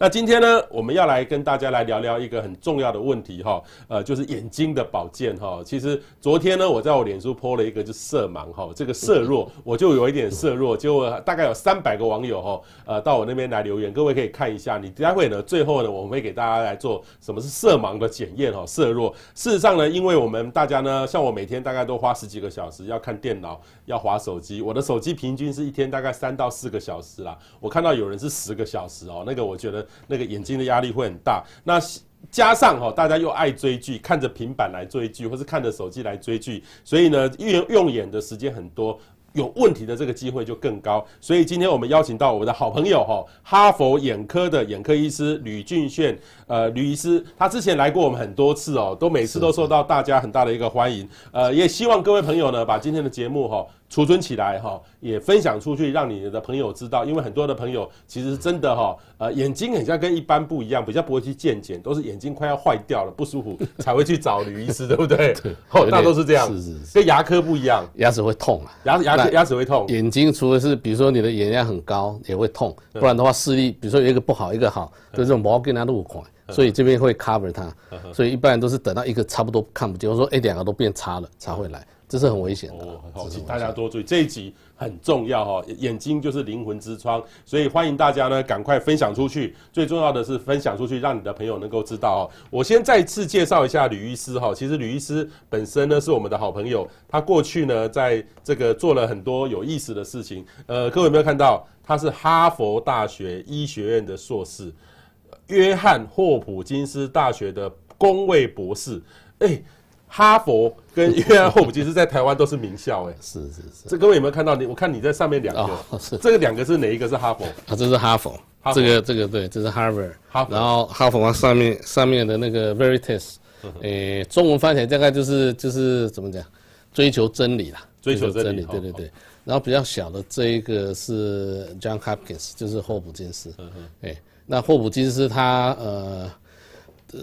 那今天呢，我们要来跟大家来聊聊一个很重要的问题哈，呃，就是眼睛的保健哈。其实昨天呢，我在我脸书 po 了一个，就是色盲哈，这个色弱，我就有一点色弱，结果大概有三百个网友哈，呃，到我那边来留言，各位可以看一下。你待会呢，最后呢，我会给大家来做什么是色盲的检验哈，色弱。事实上呢，因为我们大家呢，像我每天大概都花十几个小时要看电脑，要滑手机，我的手机平均是一天大概三到四个小时啦。我看到有人是十个小时哦，那个我觉得。那个眼睛的压力会很大，那加上哈，大家又爱追剧，看着平板来追剧，或是看着手机来追剧，所以呢，用用眼的时间很多，有问题的这个机会就更高。所以今天我们邀请到我们的好朋友哈，哈佛眼科的眼科医师吕俊炫，呃，吕医师，他之前来过我们很多次哦，都每次都受到大家很大的一个欢迎，呃，也希望各位朋友呢，把今天的节目哈。储存起来哈，也分享出去，让你的朋友知道。因为很多的朋友其实真的哈，呃，眼睛很像跟一般不一样，比较不会去健检，都是眼睛快要坏掉了不舒服才会去找吕医师，对不对？对，大都是这样。是是是，跟牙科不一样，牙齿会痛啊，牙牙牙齿会痛。眼睛除了是比如说你的眼压很高也会痛，不然的话视力，比如说有一个不好一个好，就这种毛跟它路款，所以这边会 cover 它，所以一般人都是等到一个差不多看不见，或者说哎两个都变差了才会来。这是很危险的哦，好，请大家多注意，这一集很重要哈，眼睛就是灵魂之窗，所以欢迎大家呢赶快分享出去。最重要的是分享出去，让你的朋友能够知道哦。我先再次介绍一下吕医师哈，其实吕医师本身呢是我们的好朋友，他过去呢在这个做了很多有意思的事情。呃，各位有没有看到？他是哈佛大学医学院的硕士，约翰霍普金斯大学的工位博士，哎。哈佛跟约翰霍普金斯在台湾都是名校，哎，是是是。这各位有没有看到？你我看你在上面两个，哦、是这个两个是哪一个是哈佛？啊，这是哈佛。哈佛这个这个对，这是 Harvard。哈佛。然后哈佛上面上面的那个 Veritas，诶，中文翻起来大概就是就是怎么讲？追求真理啦，追求真理。对对对。然后比较小的这一个是 John Hopkins，就是霍普金斯。嗯嗯。诶，那霍普金斯他呃呃。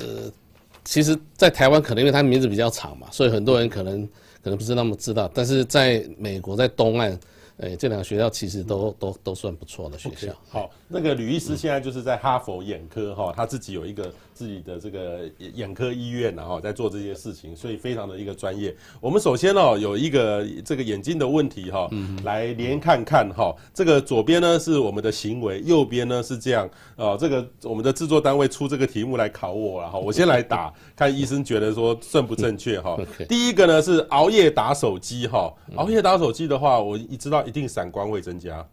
其实，在台湾可能因为他名字比较长嘛，所以很多人可能可能不是那么知道。但是在美国，在东岸，诶，这两个学校其实都都都算不错的学校。好，那个吕医师现在就是在哈佛眼科哈，他自己有一个。自己的这个眼科医院然后在做这些事情，所以非常的一个专业。我们首先哦有一个这个眼睛的问题哈，来连看看哈。这个左边呢是我们的行为，右边呢是这样啊。这个我们的制作单位出这个题目来考我了哈。我先来打，看医生觉得说正不正确哈。第一个呢是熬夜打手机哈，熬夜打手机的话，我一知道一定散光会增加。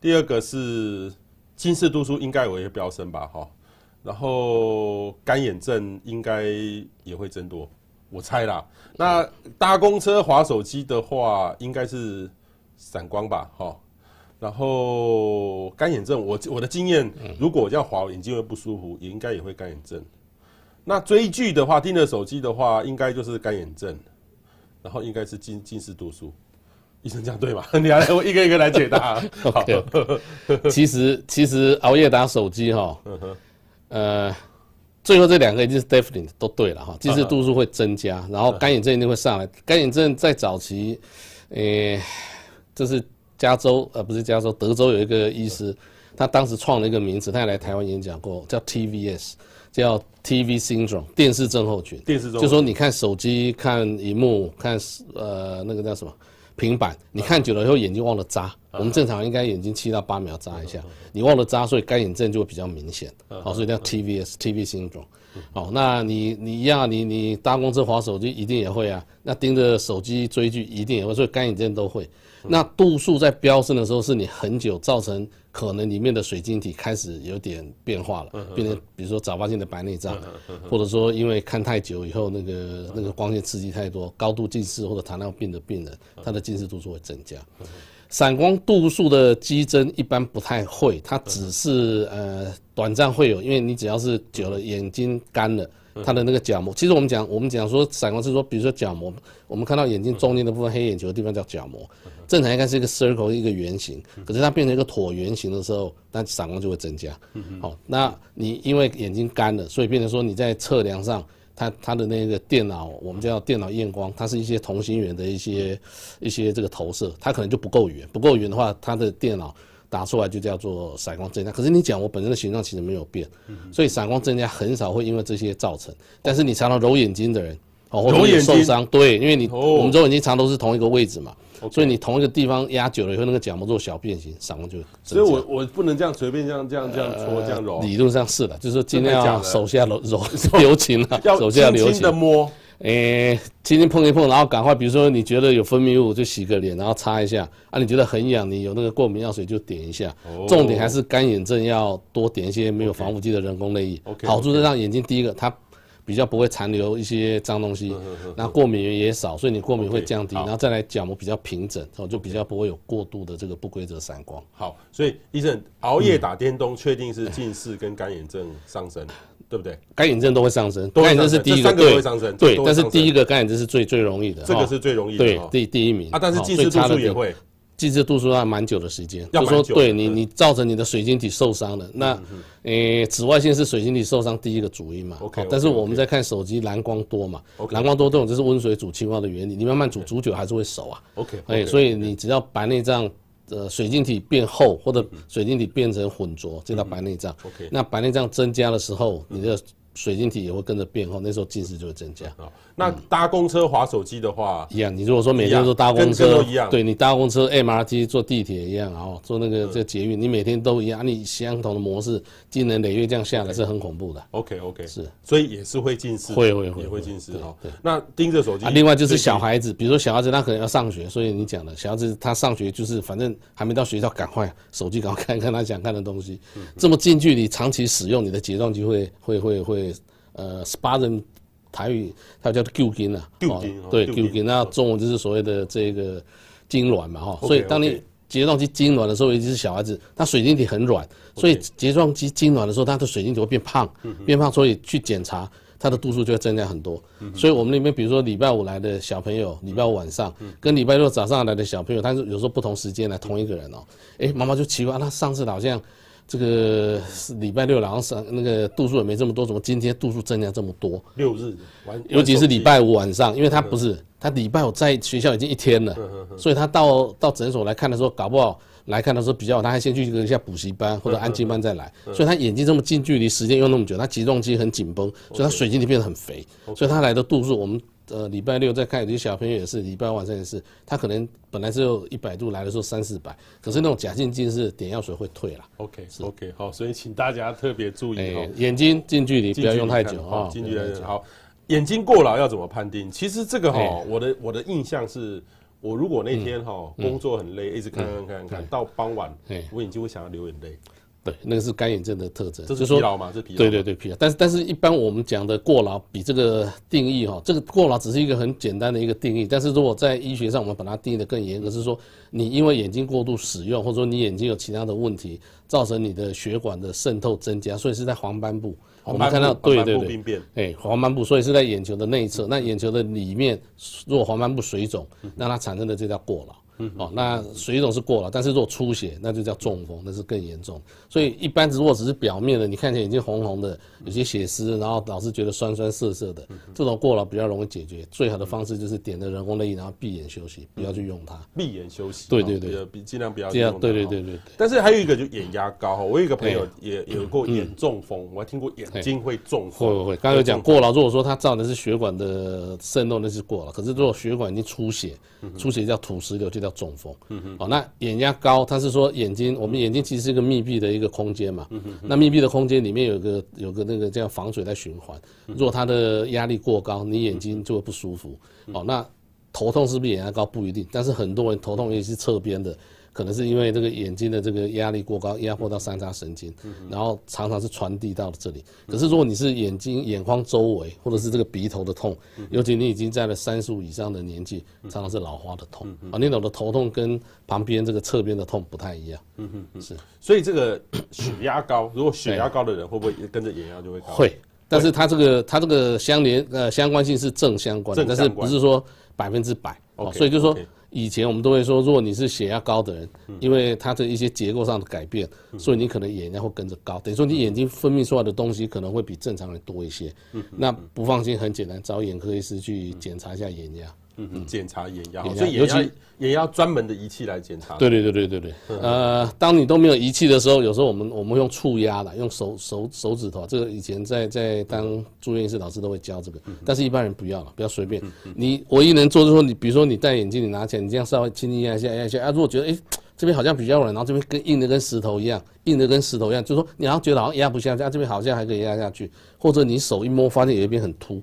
第二个是近视度数应该有一个飙升吧哈。然后干眼症应该也会增多，我猜啦。那搭公车滑手机的话，应该是散光吧，哈。然后干眼症，我我的经验，如果我这样滑，眼睛会不舒服，也应该也会干眼症。那追剧的话，盯着手机的话，应该就是干眼症。然后应该是近近视度数，医生这样对吗？你来，我一个一个来解答。好，其实其实熬夜打手机哈。呃，最后这两个一定是 definite 都对了哈，近视度数会增加，然后干眼症一定会上来。干眼症在早期，诶、欸，这是加州呃不是加州，德州有一个医师，他当时创了一个名词，他也来台湾演讲过，叫 TVS，叫 TV syndrome 电视症候群。电视症候群，就说你看手机、看荧幕、看呃那个叫什么？平板，你看久了以后眼睛忘了眨，我们正常应该眼睛七到八秒眨一下，你忘了眨，所以干眼症就会比较明显。好，所以叫 TVS TV syndrome。好，那你你一样，你你搭公车滑手机一定也会啊，那盯着手机追剧一定也会，所以干眼症都会。那度数在飙升的时候，是你很久造成可能里面的水晶体开始有点变化了，变成比如说早发性的白内障，或者说因为看太久以后那个那个光线刺激太多，高度近视或者糖尿病的病人，他的近视度数会增加。散光度数的激增一般不太会，它只是呃短暂会有，因为你只要是久了眼睛干了。它的那个角膜，其实我们讲，我们讲说散光是说，比如说角膜，我们看到眼睛中间的部分黑眼球的地方叫角膜，正常应该是一个 circle 一个圆形，可是它变成一个椭圆形的时候，那散光就会增加。好，那你因为眼睛干了，所以变成说你在测量上，它它的那个电脑，我们叫电脑验光，它是一些同心圆的一些一些这个投射，它可能就不够圆，不够圆的话，它的电脑打出来就叫做散光增加。可是你讲我本身的形状其实没有变，所以散光增加很少会因为这些造成。但是你常常揉眼睛的人，哦，或者受伤，对，因为你我们揉眼睛常都是同一个位置嘛。所以你同一个地方压久了以后，那个角膜做小变形，散光就。所以我我不能这样随便这样这样这样搓这样揉。理论上是的，就是说尽量要手下揉揉 留情啊，手下留情。轻轻的摸，诶，轻轻碰一碰，然后赶快，比如说你觉得有分泌物就洗个脸，然后擦一下啊。你觉得很痒，你有那个过敏药水就点一下。重点还是干眼症要多点一些没有防腐剂的人工泪液。Okay. 好处是让眼睛第一个它。比较不会残留一些脏东西，那过敏源也少，所以你过敏会降低，然后再来角膜比较平整，哦，就比较不会有过度的这个不规则散光。好，所以医生熬夜打电动，确定是近视跟干眼症上升，对不对？干眼症都会上升，干眼症是第一个，对，对，但是第一个干眼症是最最容易的，这个是最容易的，对，第第一名啊，但是近视度数也会。近视度数要蛮久的时间，就说对你，你造成你的水晶体受伤了。那，诶，紫外线是水晶体受伤第一个主因嘛？OK。但是我们在看手机蓝光多嘛。蓝光多这种就是温水煮青蛙的原理，你慢慢煮，煮久还是会熟啊。OK。哎，所以你只要白内障，呃，水晶体变厚或者水晶体变成混浊，这叫白内障。OK。那白内障增加的时候，你的。水晶体也会跟着变厚，那时候近视就会增加。好，那搭公车滑手机的话，一样。你如果说每天都搭公车，一样，对你搭公车、MRT、坐地铁一样，然后坐那个这个捷运，你每天都一样，你相同的模式，经年累月这样下来是很恐怖的。OK OK，是，所以也是会近视，会会会也会近视。好，那盯着手机。另外就是小孩子，比如说小孩子他可能要上学，所以你讲的小孩子他上学就是反正还没到学校，赶快手机赶快看看他想看的东西。这么近距离长期使用，你的睫状肌会会会会。呃，spasm 台语它叫做揪筋啊，揪筋，对，旧筋，那中文就是所谓的这个痉挛嘛，哈，所以当你睫状肌痉挛的时候，尤其是小孩子，他水晶体很软，所以睫状肌痉挛的时候，他的水晶体会变胖，变胖，所以去检查它的度数就会增加很多。所以我们那边比如说礼拜五来的小朋友，礼拜五晚上跟礼拜六早上来的小朋友，他是有时候不同时间来，同一个人哦，哎，妈妈就奇怪，那上次好像。这个是礼拜六，然后上那个度数也没这么多，怎么今天度数增加这么多？六日，尤其是礼拜五晚上，因为他不是他礼拜五在学校已经一天了，所以他到到诊所来看的时候，搞不好来看的时候比较，他还先去一下补习班或者安静班再来，所以他眼睛这么近距离时间用那么久，他睫状肌很紧绷，所以他水晶体变得很肥，所以他来的度数我们。呃，礼拜六再看，有些小朋友也是，礼拜晚上也是，他可能本来只有一百度，来的时候三四百，可是那种假性近视点药水会退了。OK OK 好，所以请大家特别注意眼睛近距离不要用太久啊，近距离好，眼睛过劳要怎么判定？其实这个哈、喔，我的我的印象是，我如果那天哈、工作很累，嗯、一直看看看看，到傍晚，我眼睛会想要流眼泪。对，那个是干眼症的特征，这是疲劳吗？这疲劳？对对对，疲劳。但是但是，一般我们讲的过劳，比这个定义哈，这个过劳只是一个很简单的一个定义。但是如果在医学上，我们把它定义的更严格，是说你因为眼睛过度使用，或者说你眼睛有其他的问题，造成你的血管的渗透增加，所以是在黄斑部。我们看到，对对对，哎，黄斑部，所以是在眼球的内侧。那眼球的里面，如果黄斑部水肿，那它产生的就叫过劳。哦，那水肿是过了，但是如果出血，那就叫中风，那是更严重。所以一般如果只是表面的，你看起来眼睛红红的，有些血丝，然后老是觉得酸酸涩涩的，这种过劳比较容易解决。最好的方式就是点的人工泪液，然后闭眼休息，不要去用它。闭眼休息。对对对，尽量不要用。对对对对。但是还有一个就眼压高哈，我有一个朋友也有过眼中风，我还听过眼睛会中风。会会会，刚刚有讲过劳，如果说它造的是血管的渗漏，那是过了。可是如果血管已经出血，出血叫土石流，就叫中风。哦，那眼压高，它是说眼睛，我们眼睛其实是一个密闭的一个空间嘛。那密闭的空间里面有个有个那个叫防水在循环。如果它的压力过高，你眼睛就会不舒服。哦，那头痛是不是眼压高不一定，但是很多人头痛也是侧边的。可能是因为这个眼睛的这个压力过高，压迫到三叉神经，然后常常是传递到了这里。可是如果你是眼睛眼眶周围，或者是这个鼻头的痛，尤其你已经在了三十五以上的年纪，常常是老花的痛啊。那种的头痛跟旁边这个侧边的痛不太一样。嗯嗯是。所以这个血压高，如果血压高的人会不会跟着眼压就会高？会，但是它这个它这个相连呃相关性是正相关的，但是不是说百分之百。哦，所以就是说。以前我们都会说，如果你是血压高的人，因为它的一些结构上的改变，所以你可能眼压会跟着高，等于说你眼睛分泌出来的东西可能会比正常人多一些。那不放心，很简单，找眼科医师去检查一下眼压。嗯嗯，检查眼压，所以眼压眼压专门的仪器来检查。对对对对对对。呃，当你都没有仪器的时候，有时候我们我们用触压的，用手手手指头，这个以前在在当住院医师老师都会教这个，但是一般人不要了，不要随便。你唯一能做就是说，你比如说你戴眼镜，你拿起来，你这样稍微轻轻压一下压一下啊，如果觉得哎这边好像比较软，然后这边跟硬的跟石头一样，硬的跟石头一样，就是说你要觉得好像压不下去，这边好像还可以压下去，或者你手一摸发现有一边很凸，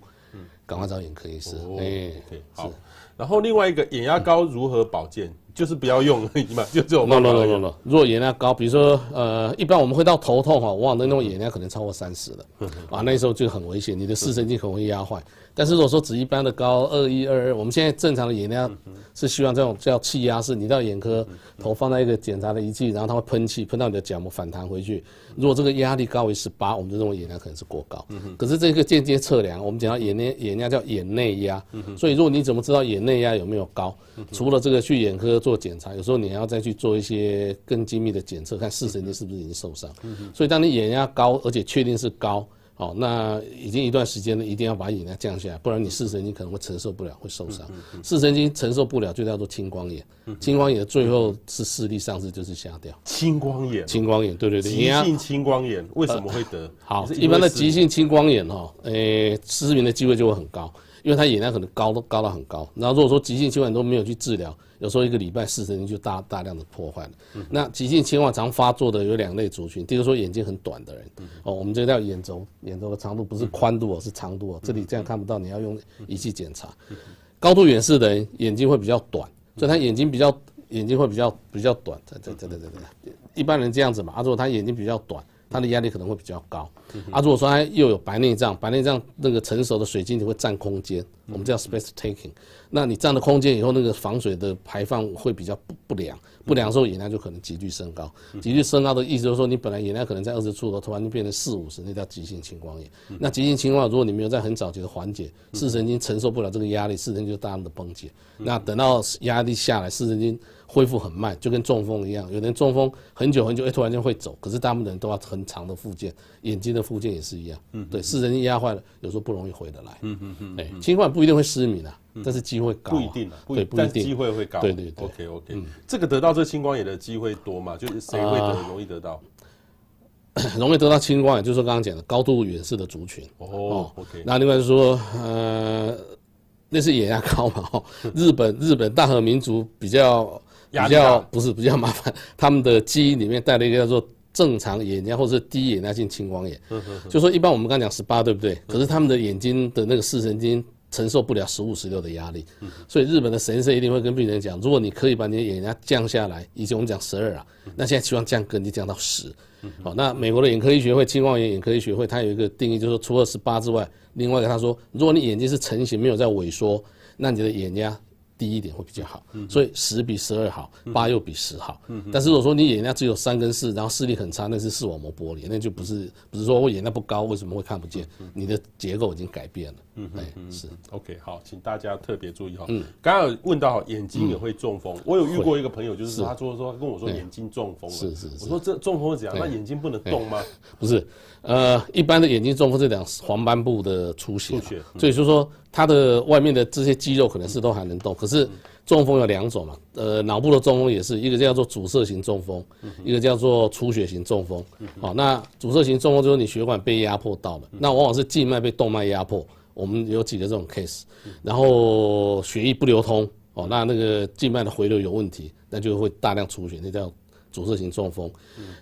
赶快找眼科医师。哎，好。然后另外一个眼压高如何保健？嗯、就是不要用而已嘛，就这种。no no no no no。如果眼压高，比如说呃，一般我们会到头痛哈，往往那种眼压可能超过三十的，啊，那时候就很危险，你的视神经很容易压坏。但是如果说只一般的高二一二二，我们现在正常的眼压是希望这种叫气压式，你到眼科头放在一个检查的仪器，然后它会喷气喷到你的角膜反弹回去。如果这个压力高于十八，我们就认为眼压可能是过高。可是这个间接测量，我们讲到眼内眼压叫眼内压，所以如果你怎么知道眼内压有没有高？除了这个去眼科做检查，有时候你还要再去做一些更精密的检测，看视神经是不是已经受伤。所以当你眼压高，而且确定是高。哦，那已经一段时间了，一定要把眼压降下来，不然你视神经可能会承受不了，会受伤。视神经承受不了，就叫做青光眼。青光眼的最后是视力丧失，就是瞎掉。青光眼，青光眼，对对对。急性青光眼为什么会得？好，一般的急性青光眼哈，诶，失明的机会就会很高，因为他眼压可能高都高到很高。然后如果说急性青光眼都没有去治疗。有时候一个礼拜视神经就大大量的破坏了。嗯、那急性青光常发作的有两类族群，第一个说眼睛很短的人，嗯、哦，我们这叫眼轴，眼轴的长度不是宽度哦，嗯、是长度哦。这里这样看不到，你要用仪器检查。嗯、高度远视的人眼睛会比较短，所以他眼睛比较眼睛会比较比较短。对对对对对，一般人这样子嘛。啊，如果他眼睛比较短。它的压力可能会比较高，啊，如果说它又有白内障，白内障那个成熟的水晶体会占空间，我们叫 space taking，那你占了空间以后，那个防水的排放会比较不不良，不良的时候眼压就可能急剧升高，急剧升高的意思就是说你本来眼压可能在二十出头，突然就变成四五十，那叫急性青光眼。那急性青光如果你没有在很早期的缓解，视神经承受不了这个压力，视神经就大量的崩解，那等到压力下来，视神经。恢复很慢，就跟中风一样。有人中风很久很久，哎，突然间会走。可是大部分人都要很长的复健，眼睛的复健也是一样。嗯，对，视神经压坏了，有时候不容易回得来。嗯嗯嗯。哎，青光眼不一定会失明啊，但是机会高。不一定啊，对，不一定。机会会高。对对对。OK OK。这个得到这青光眼的机会多嘛？就是谁会得容易得到？容易得到青光眼，就是说刚刚讲的高度远视的族群。哦，OK。那另外就是说，呃，那是眼压高嘛？哦，日本日本大和民族比较。比较不是比较麻烦，他们的基因里面带了一个叫做正常眼压或者是低眼压性青光眼，就说一般我们刚讲十八对不对？可是他们的眼睛的那个视神经承受不了十五十六的压力，所以日本的神社一定会跟病人讲，如果你可以把你的眼压降下来，以前我们讲十二啊，那现在希望降更低降到十。好，那美国的眼科医学会青光眼眼科医学会它有一个定义，就是说除了十八之外，另外一个他说，如果你眼睛是成型没有在萎缩，那你的眼压。低一点会比较好，所以十比十二好，八又比十好。但是如果说你眼压只有三跟四，然后视力很差，那是视网膜剥离，那就不是不是说我眼压不高，为什么会看不见？你的结构已经改变了。嗯，哎，是。OK，好，请大家特别注意哈。嗯，刚刚有问到眼睛也会中风，我有遇过一个朋友，就是他说说跟我说眼睛中风了。是是是。我说这中风是怎样？那眼睛不能动吗？不是，呃，一般的眼睛中风是讲黄斑部的出血，出血，所以说说。它的外面的这些肌肉可能是都还能动，可是中风有两种嘛，呃，脑部的中风也是一个叫做阻塞型中风，一个叫做出血型中风。好，那阻塞型中风就是你血管被压迫到了，那往往是静脉被动脉压迫，我们有几个这种 case，然后血液不流通，哦，那那个静脉的回流有问题，那就会大量出血，那叫。阻塞型中风，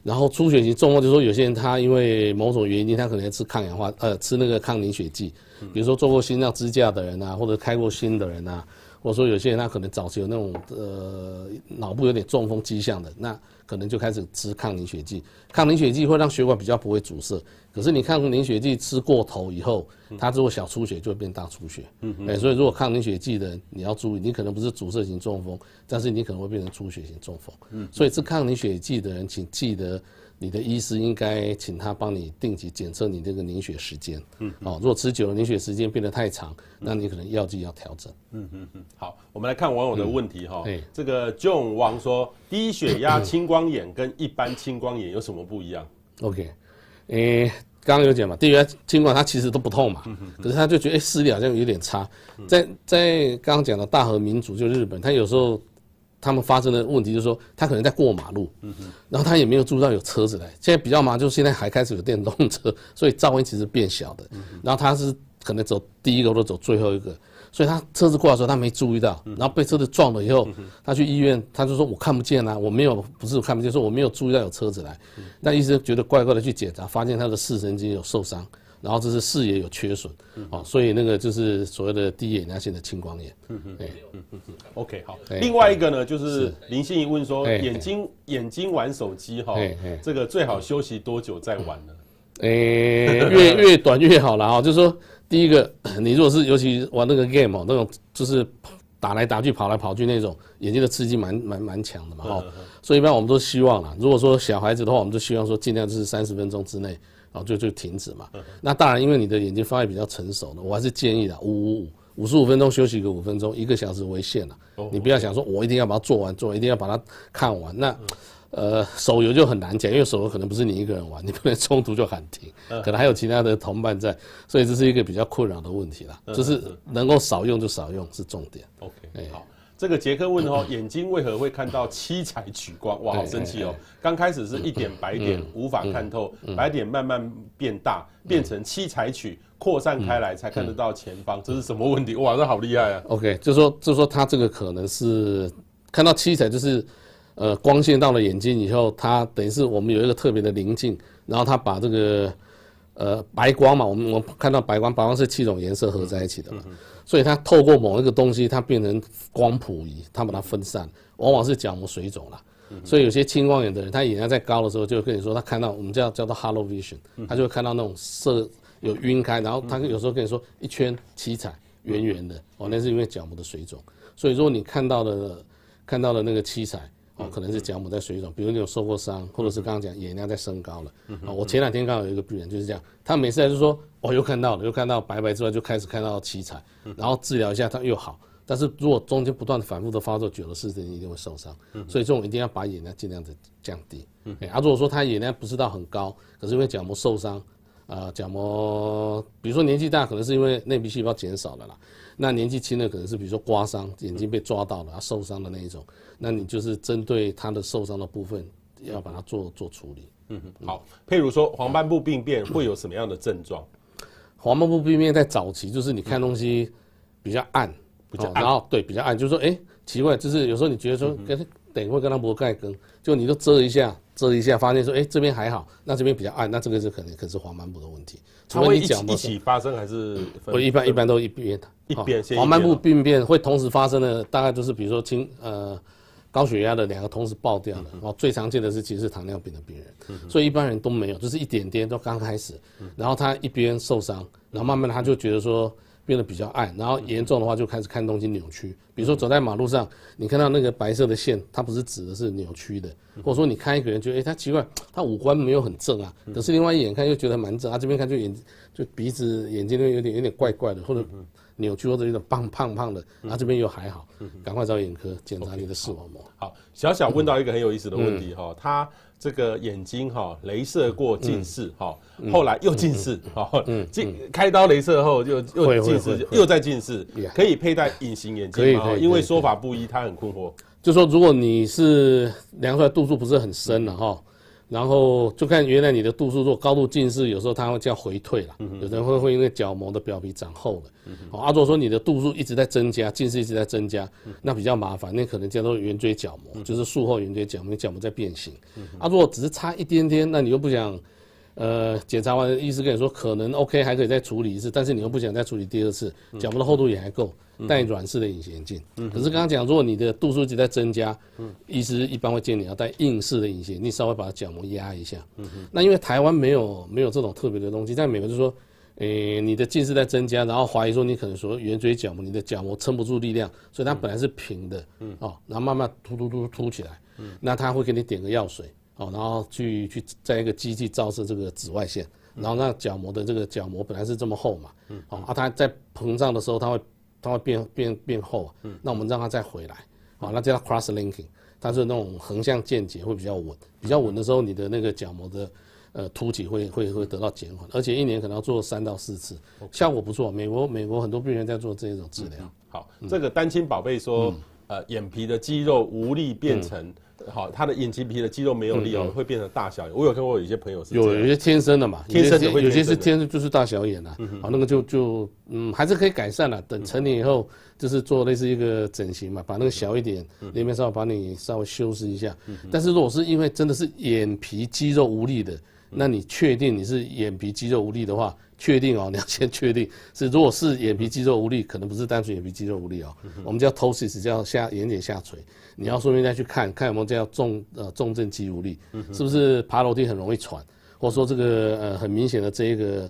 然后出血型中风，就是说有些人他因为某种原因，他可能要吃抗氧化，呃，吃那个抗凝血剂，比如说做过心脏支架的人啊，或者开过心的人啊，或者说有些人他可能早期有那种呃脑部有点中风迹象的，那可能就开始吃抗凝血剂，抗凝血剂会让血管比较不会阻塞。可是你抗凝血剂吃过头以后，它如果小出血就会变大出血。嗯嗯。哎，所以如果抗凝血剂的人你要注意，你可能不是阻塞型中风，但是你可能会变成出血型中风。嗯。所以吃抗凝血剂的人，请记得你的医师应该请他帮你定期检测你这个凝血时间。嗯，哦，如果持久了凝血时间变得太长，那你可能药剂要调整。嗯嗯嗯。好，我们来看网友的问题哈。嗯、这个 John 王说，低血压青光眼跟一般青光眼有什么不一样？OK，诶，刚刚有讲嘛，低血压青光它其实都不痛嘛，可是他就觉得诶视力好像有点差。在在刚刚讲的大和民族就日本，他有时候。他们发生的问题就是说，他可能在过马路，然后他也没有注意到有车子来。现在比较忙，就是现在还开始有电动车，所以噪音其实变小的。然后他是可能走第一个或者走最后一个，所以他车子过来的时候他没注意到，然后被车子撞了以后，他去医院，他就说我看不见啊，我没有，不是我看不见，说我没有注意到有车子来。那医生觉得怪怪的去检查，发现他的视神经有受伤。然后这是视野有缺损，哦，所以那个就是所谓的低眼压性的青光眼。嗯嗯，，OK，好。另外一个呢，就是林心怡问说，眼睛眼睛玩手机哈，这个最好休息多久再玩呢？诶，越越短越好了哈。就是说，第一个，你如果是尤其玩那个 game 哦，那种就是打来打去、跑来跑去那种，眼睛的刺激蛮蛮蛮强的嘛哈。所以一般我们都希望啦，如果说小孩子的话，我们就希望说尽量就是三十分钟之内。然后就就停止嘛。那当然，因为你的眼睛发育比较成熟了，我还是建议的五五五五十五分钟休息个五分钟，一个小时为限了。你不要想说我一定要把它做完，做完一定要把它看完。那呃，手游就很难讲，因为手游可能不是你一个人玩，你不能中途就喊停，可能还有其他的同伴在，所以这是一个比较困扰的问题啦。就是能够少用就少用是重点。OK，好。这个杰克问哦，眼睛为何会看到七彩曲光？哇，好生气哦！刚开始是一点白点，无法看透，白点慢慢变大，变成七彩曲扩散开来，才看得到前方。这是什么问题？哇，这好厉害啊！OK，就说就说他这个可能是看到七彩，就是呃光线到了眼睛以后，它等于是我们有一个特别的棱镜，然后它把这个呃白光嘛，我们我们看到白光，白光是七种颜色合在一起的嘛。所以它透过某一个东西，它变成光谱仪，它把它分散，往往是角膜水肿了。所以有些青光眼的人，他眼压在高的时候，就跟你说他看到我们叫叫做 hollow vision，他就会看到那种色有晕开，然后他有时候跟你说一圈七彩圆圆的，哦，那是因为角膜的水肿。所以如果你看到的看到的那个七彩。哦，可能是角膜在水肿，比如你有受过伤，或者是刚刚讲眼压在升高了。啊，我前两天刚好有一个病人就是这样，他每次来就说，哦，又看到了，又看到白白之外就开始看到七彩，然后治疗一下他又好。但是如果中间不断的反复的发作，久了视神经一定会受伤。所以这种一定要把眼压尽量的降低。哎，啊，如果说他眼压不是到很高，可是因为角膜受伤，啊，角膜，比如说年纪大，可能是因为内皮细胞减少了啦。那年纪轻的可能是比如说刮伤，眼睛被抓到了，啊，受伤的那一种。那你就是针对他的受伤的部分，要把它做做处理。嗯哼，好。譬如说黄斑部病变会有什么样的症状？黄斑部病变在早期就是你看东西比较暗，比较暗，然后对比较暗，就是说哎奇怪，就是有时候你觉得说跟等一会跟他磨盖根，就你都遮一下遮一下，发现说哎这边还好，那这边比较暗，那这个是可能可是黄斑部的问题。它会一起一起发生还是？我一般一般都一边一边。黄斑部病变会同时发生的大概就是比如说轻呃。高血压的两个同时爆掉了，然后最常见的是其实是糖尿病的病人，所以一般人都没有，就是一点点都刚开始，然后他一边受伤，然后慢慢他就觉得说变得比较暗，然后严重的话就开始看东西扭曲，比如说走在马路上，你看到那个白色的线，它不是直的，是扭曲的，或者说你看一个人觉得诶他奇怪，他五官没有很正啊，可是另外一眼看又觉得蛮正，啊这边看就眼就鼻子眼睛都有点有点怪怪的，或者。扭曲或者有点胖胖胖的，那这边又还好，赶快找眼科检查你的视网膜。好，小小问到一个很有意思的问题哈，他这个眼睛哈，镭射过近视哈，后来又近视，哈，近开刀镭射后又又近视，又在近视，可以佩戴隐形眼镜吗？因为说法不一，他很困惑。就说如果你是量出来度数不是很深了哈。然后就看原来你的度数，如果高度近视，有时候它会叫回退了。有人会会因为角膜的表皮长厚了。好，啊，如果说你的度数一直在增加，近视一直在增加，那比较麻烦，那可能叫做圆锥角膜，就是术后圆锥角膜，角膜在变形。啊，如果只是差一点点，那你又不想。呃，检查完，医师跟你说可能 OK，还可以再处理一次，但是你又不想再处理第二次，角膜的厚度也还够，戴软式的隐形眼镜。嗯，可是刚刚讲，如果你的度数一直在增加，嗯，医师一般会建议你要戴硬式的隐形眼镜，稍微把角膜压一下。嗯哼，那因为台湾没有没有这种特别的东西，在美国就是说，诶、欸，你的近视在增加，然后怀疑说你可能说圆锥角膜，你的角膜撑不住力量，所以它本来是平的，嗯，哦，然后慢慢突突突凸起来，嗯，那他会给你点个药水。哦，然后去去在一个机器照射这个紫外线，然后那角膜的这个角膜本来是这么厚嘛，嗯，哦，啊，它在膨胀的时候，它会它会变变变厚，嗯，那我们让它再回来，好，那叫 cross linking，它是那种横向间接会比较稳，比较稳的时候，你的那个角膜的呃凸起会会会得到减缓，而且一年可能要做三到四次，效果不错。美国美国很多病人在做这种治疗。好，这个单亲宝贝说，呃，眼皮的肌肉无力变成。好，他的眼睛皮的肌肉没有力哦，会变成大小眼。我有看过有些朋友是有有些天生的嘛，天生的，有些是天生就是大小眼呐。好，那个就就嗯还是可以改善了。等成年以后，就是做类似一个整形嘛，把那个小一点那边稍微把你稍微修饰一下。但是如果是因为真的是眼皮肌肉无力的，那你确定你是眼皮肌肉无力的话？确定哦，你要先确定是，如果是眼皮肌肉无力，可能不是单纯眼皮肌肉无力哦，我们叫 ptosis，叫下眼睑下垂，你要顺便再去看看有没有叫重呃重症肌无力，是不是爬楼梯很容易喘，或者说这个呃很明显的这一个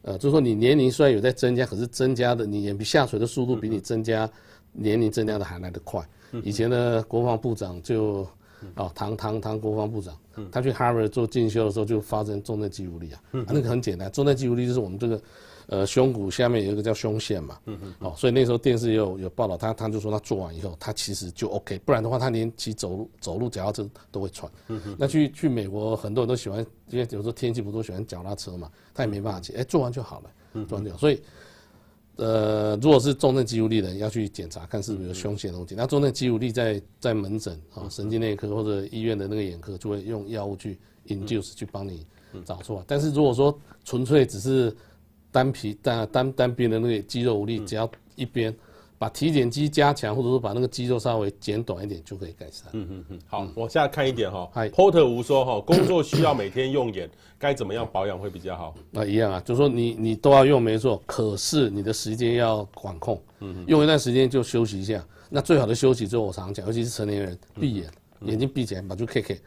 呃，就是说你年龄虽然有在增加，可是增加的你眼皮下垂的速度比你增加年龄增加的还来得快。以前的国防部长就。哦，唐唐唐国防部长，他去 Harvard 做进修的时候就发生重症肌无力啊，啊，那个很简单，重症肌无力就是我们这个，呃，胸骨下面有一个叫胸腺嘛，哦，所以那时候电视也有有报道，他他就说他做完以后，他其实就 OK，不然的话他连骑走路走路脚踏车都会喘。那去去美国很多人都喜欢，因为有时候天气不都喜欢脚踏车嘛，他也没办法骑，哎，做完就好了，做完就好，所以。呃，如果是重症肌无力的人，要去检查看是不是有胸腺的问题。那重症肌无力在在门诊啊，神经内科或者医院的那个眼科就会用药物去 induce 去帮你找出来。但是如果说纯粹只是单皮单单单边的那个肌肉无力，只要一边。把体检肌加强，或者说把那个肌肉稍微减短一点，就可以改善。嗯嗯嗯。好，往下看一点哈。Porter 吴说哈，工作需要每天用眼，该怎么样保养会比较好？那一样啊，就是说你你都要用没错，可是你的时间要管控。嗯。用一段时间就休息一下。那最好的休息，就我常讲，尤其是成年人，闭眼，眼睛闭起来，把就 K K。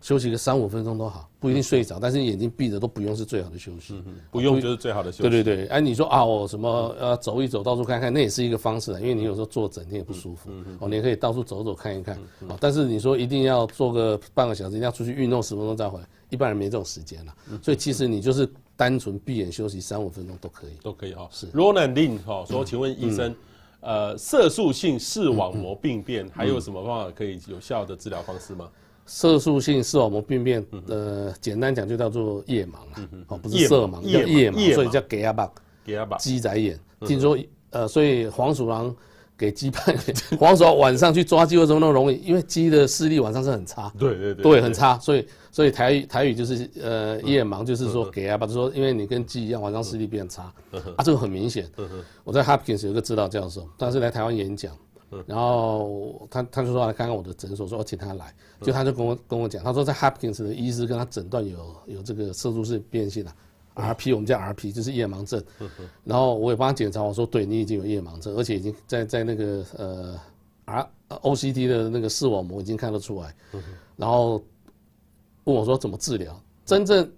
休息个三五分钟都好，不一定睡着，但是眼睛闭着都不用是最好的休息。不用就是最好的休息。对对对，哎，你说啊，我什么呃走一走，到处看看，那也是一个方式，因为你有时候坐整天也不舒服。哦，你也可以到处走走看一看。哦，但是你说一定要做个半个小时，一定要出去运动十分钟再回来，一般人没这种时间了。所以其实你就是单纯闭眼休息三五分钟都可以，都可以哈。是。Roland Lin 哈说，请问医生，呃，色素性视网膜病变还有什么方法可以有效的治疗方式吗？色素性视网膜病变，呃，简单讲就叫做夜盲啊，哦，不是色盲，叫夜盲，所以叫给阿巴，给阿巴，鸡仔眼。听说，呃，所以黄鼠狼给鸡拍，黄鼠狼晚上去抓鸡为什么那么容易？因为鸡的视力晚上是很差，对对对，对，很差，所以所以台语台语就是呃夜盲，就是说给阿巴，就是说因为你跟鸡一样，晚上视力变差，啊，这个很明显。我在 Hopkins 有个指导教授，他是来台湾演讲。然后他他就说来看看我的诊所，说我请他来，就他就跟我跟我讲，他说在 Hopkins 的医师跟他诊断有有这个色素性变性的 RP，我们叫 RP，就是夜盲症。然后我也帮他检查，我说对你已经有夜盲症，而且已经在在那个呃 R OCT 的那个视网膜已经看得出来。然后问我说怎么治疗？真正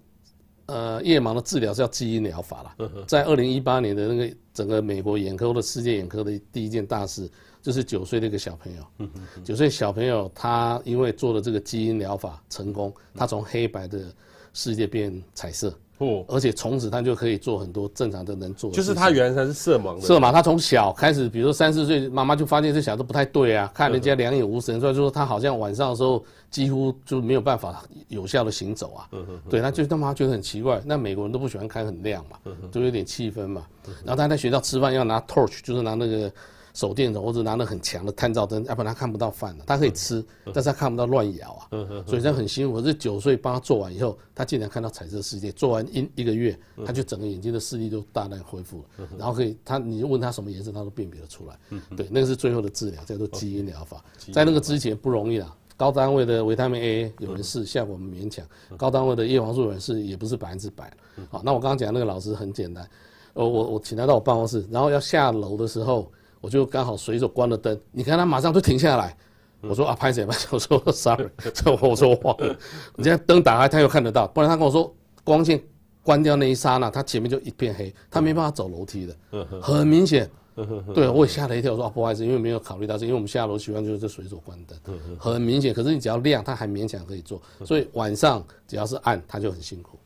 呃夜盲的治疗是要基因疗法啦。在二零一八年的那个整个美国眼科或者世界眼科的第一件大事。就是九岁的一个小朋友，九岁小朋友他因为做了这个基因疗法成功，他从黑白的世界变彩色，哦，而且从此他就可以做很多正常的能做的。就是他原来他是色盲的，色盲，他从小开始，比如说三四岁，妈妈就发现这小孩子不太对啊，看人家两眼无神，所以就说他好像晚上的时候几乎就没有办法有效的行走啊，对，他就他妈觉得很奇怪，那美国人都不喜欢开很亮嘛，就有点气氛嘛，然后他在学校吃饭要拿 torch，就是拿那个。手电筒或者拿了很强的探照灯，要不然他看不到饭了。他可以吃，但是他看不到乱咬啊，所以他很辛苦。可是九岁帮他做完以后，他竟然看到彩色世界。做完一一个月，他就整个眼睛的视力都大量恢复了。然后可以，他你问他什么颜色，他都辨别得出来。对，那个是最后的治疗，叫做基因疗法。在那个之前不容易啦，高单位的维他命 A 有人试，效果我们勉强；高单位的叶黄素有人试，也不是百分之百。好，那我刚刚讲那个老师很简单，我我我请他到我办公室，然后要下楼的时候。我就刚好随手关了灯，你看他马上就停下来。我说啊，拍谁？拍谁？我说 sorry，我说我忘了。你现在灯打开，他又看得到。不然他跟我说，光线关掉那一刹那，他前面就一片黑，他没办法走楼梯的。很明显，对，我也吓了一跳，我说啊，不好意思，因为没有考虑到是，因为我们下楼习惯就是这随手关灯，很明显。可是你只要亮，他还勉强可以做。所以晚上只要是暗，他就很辛苦。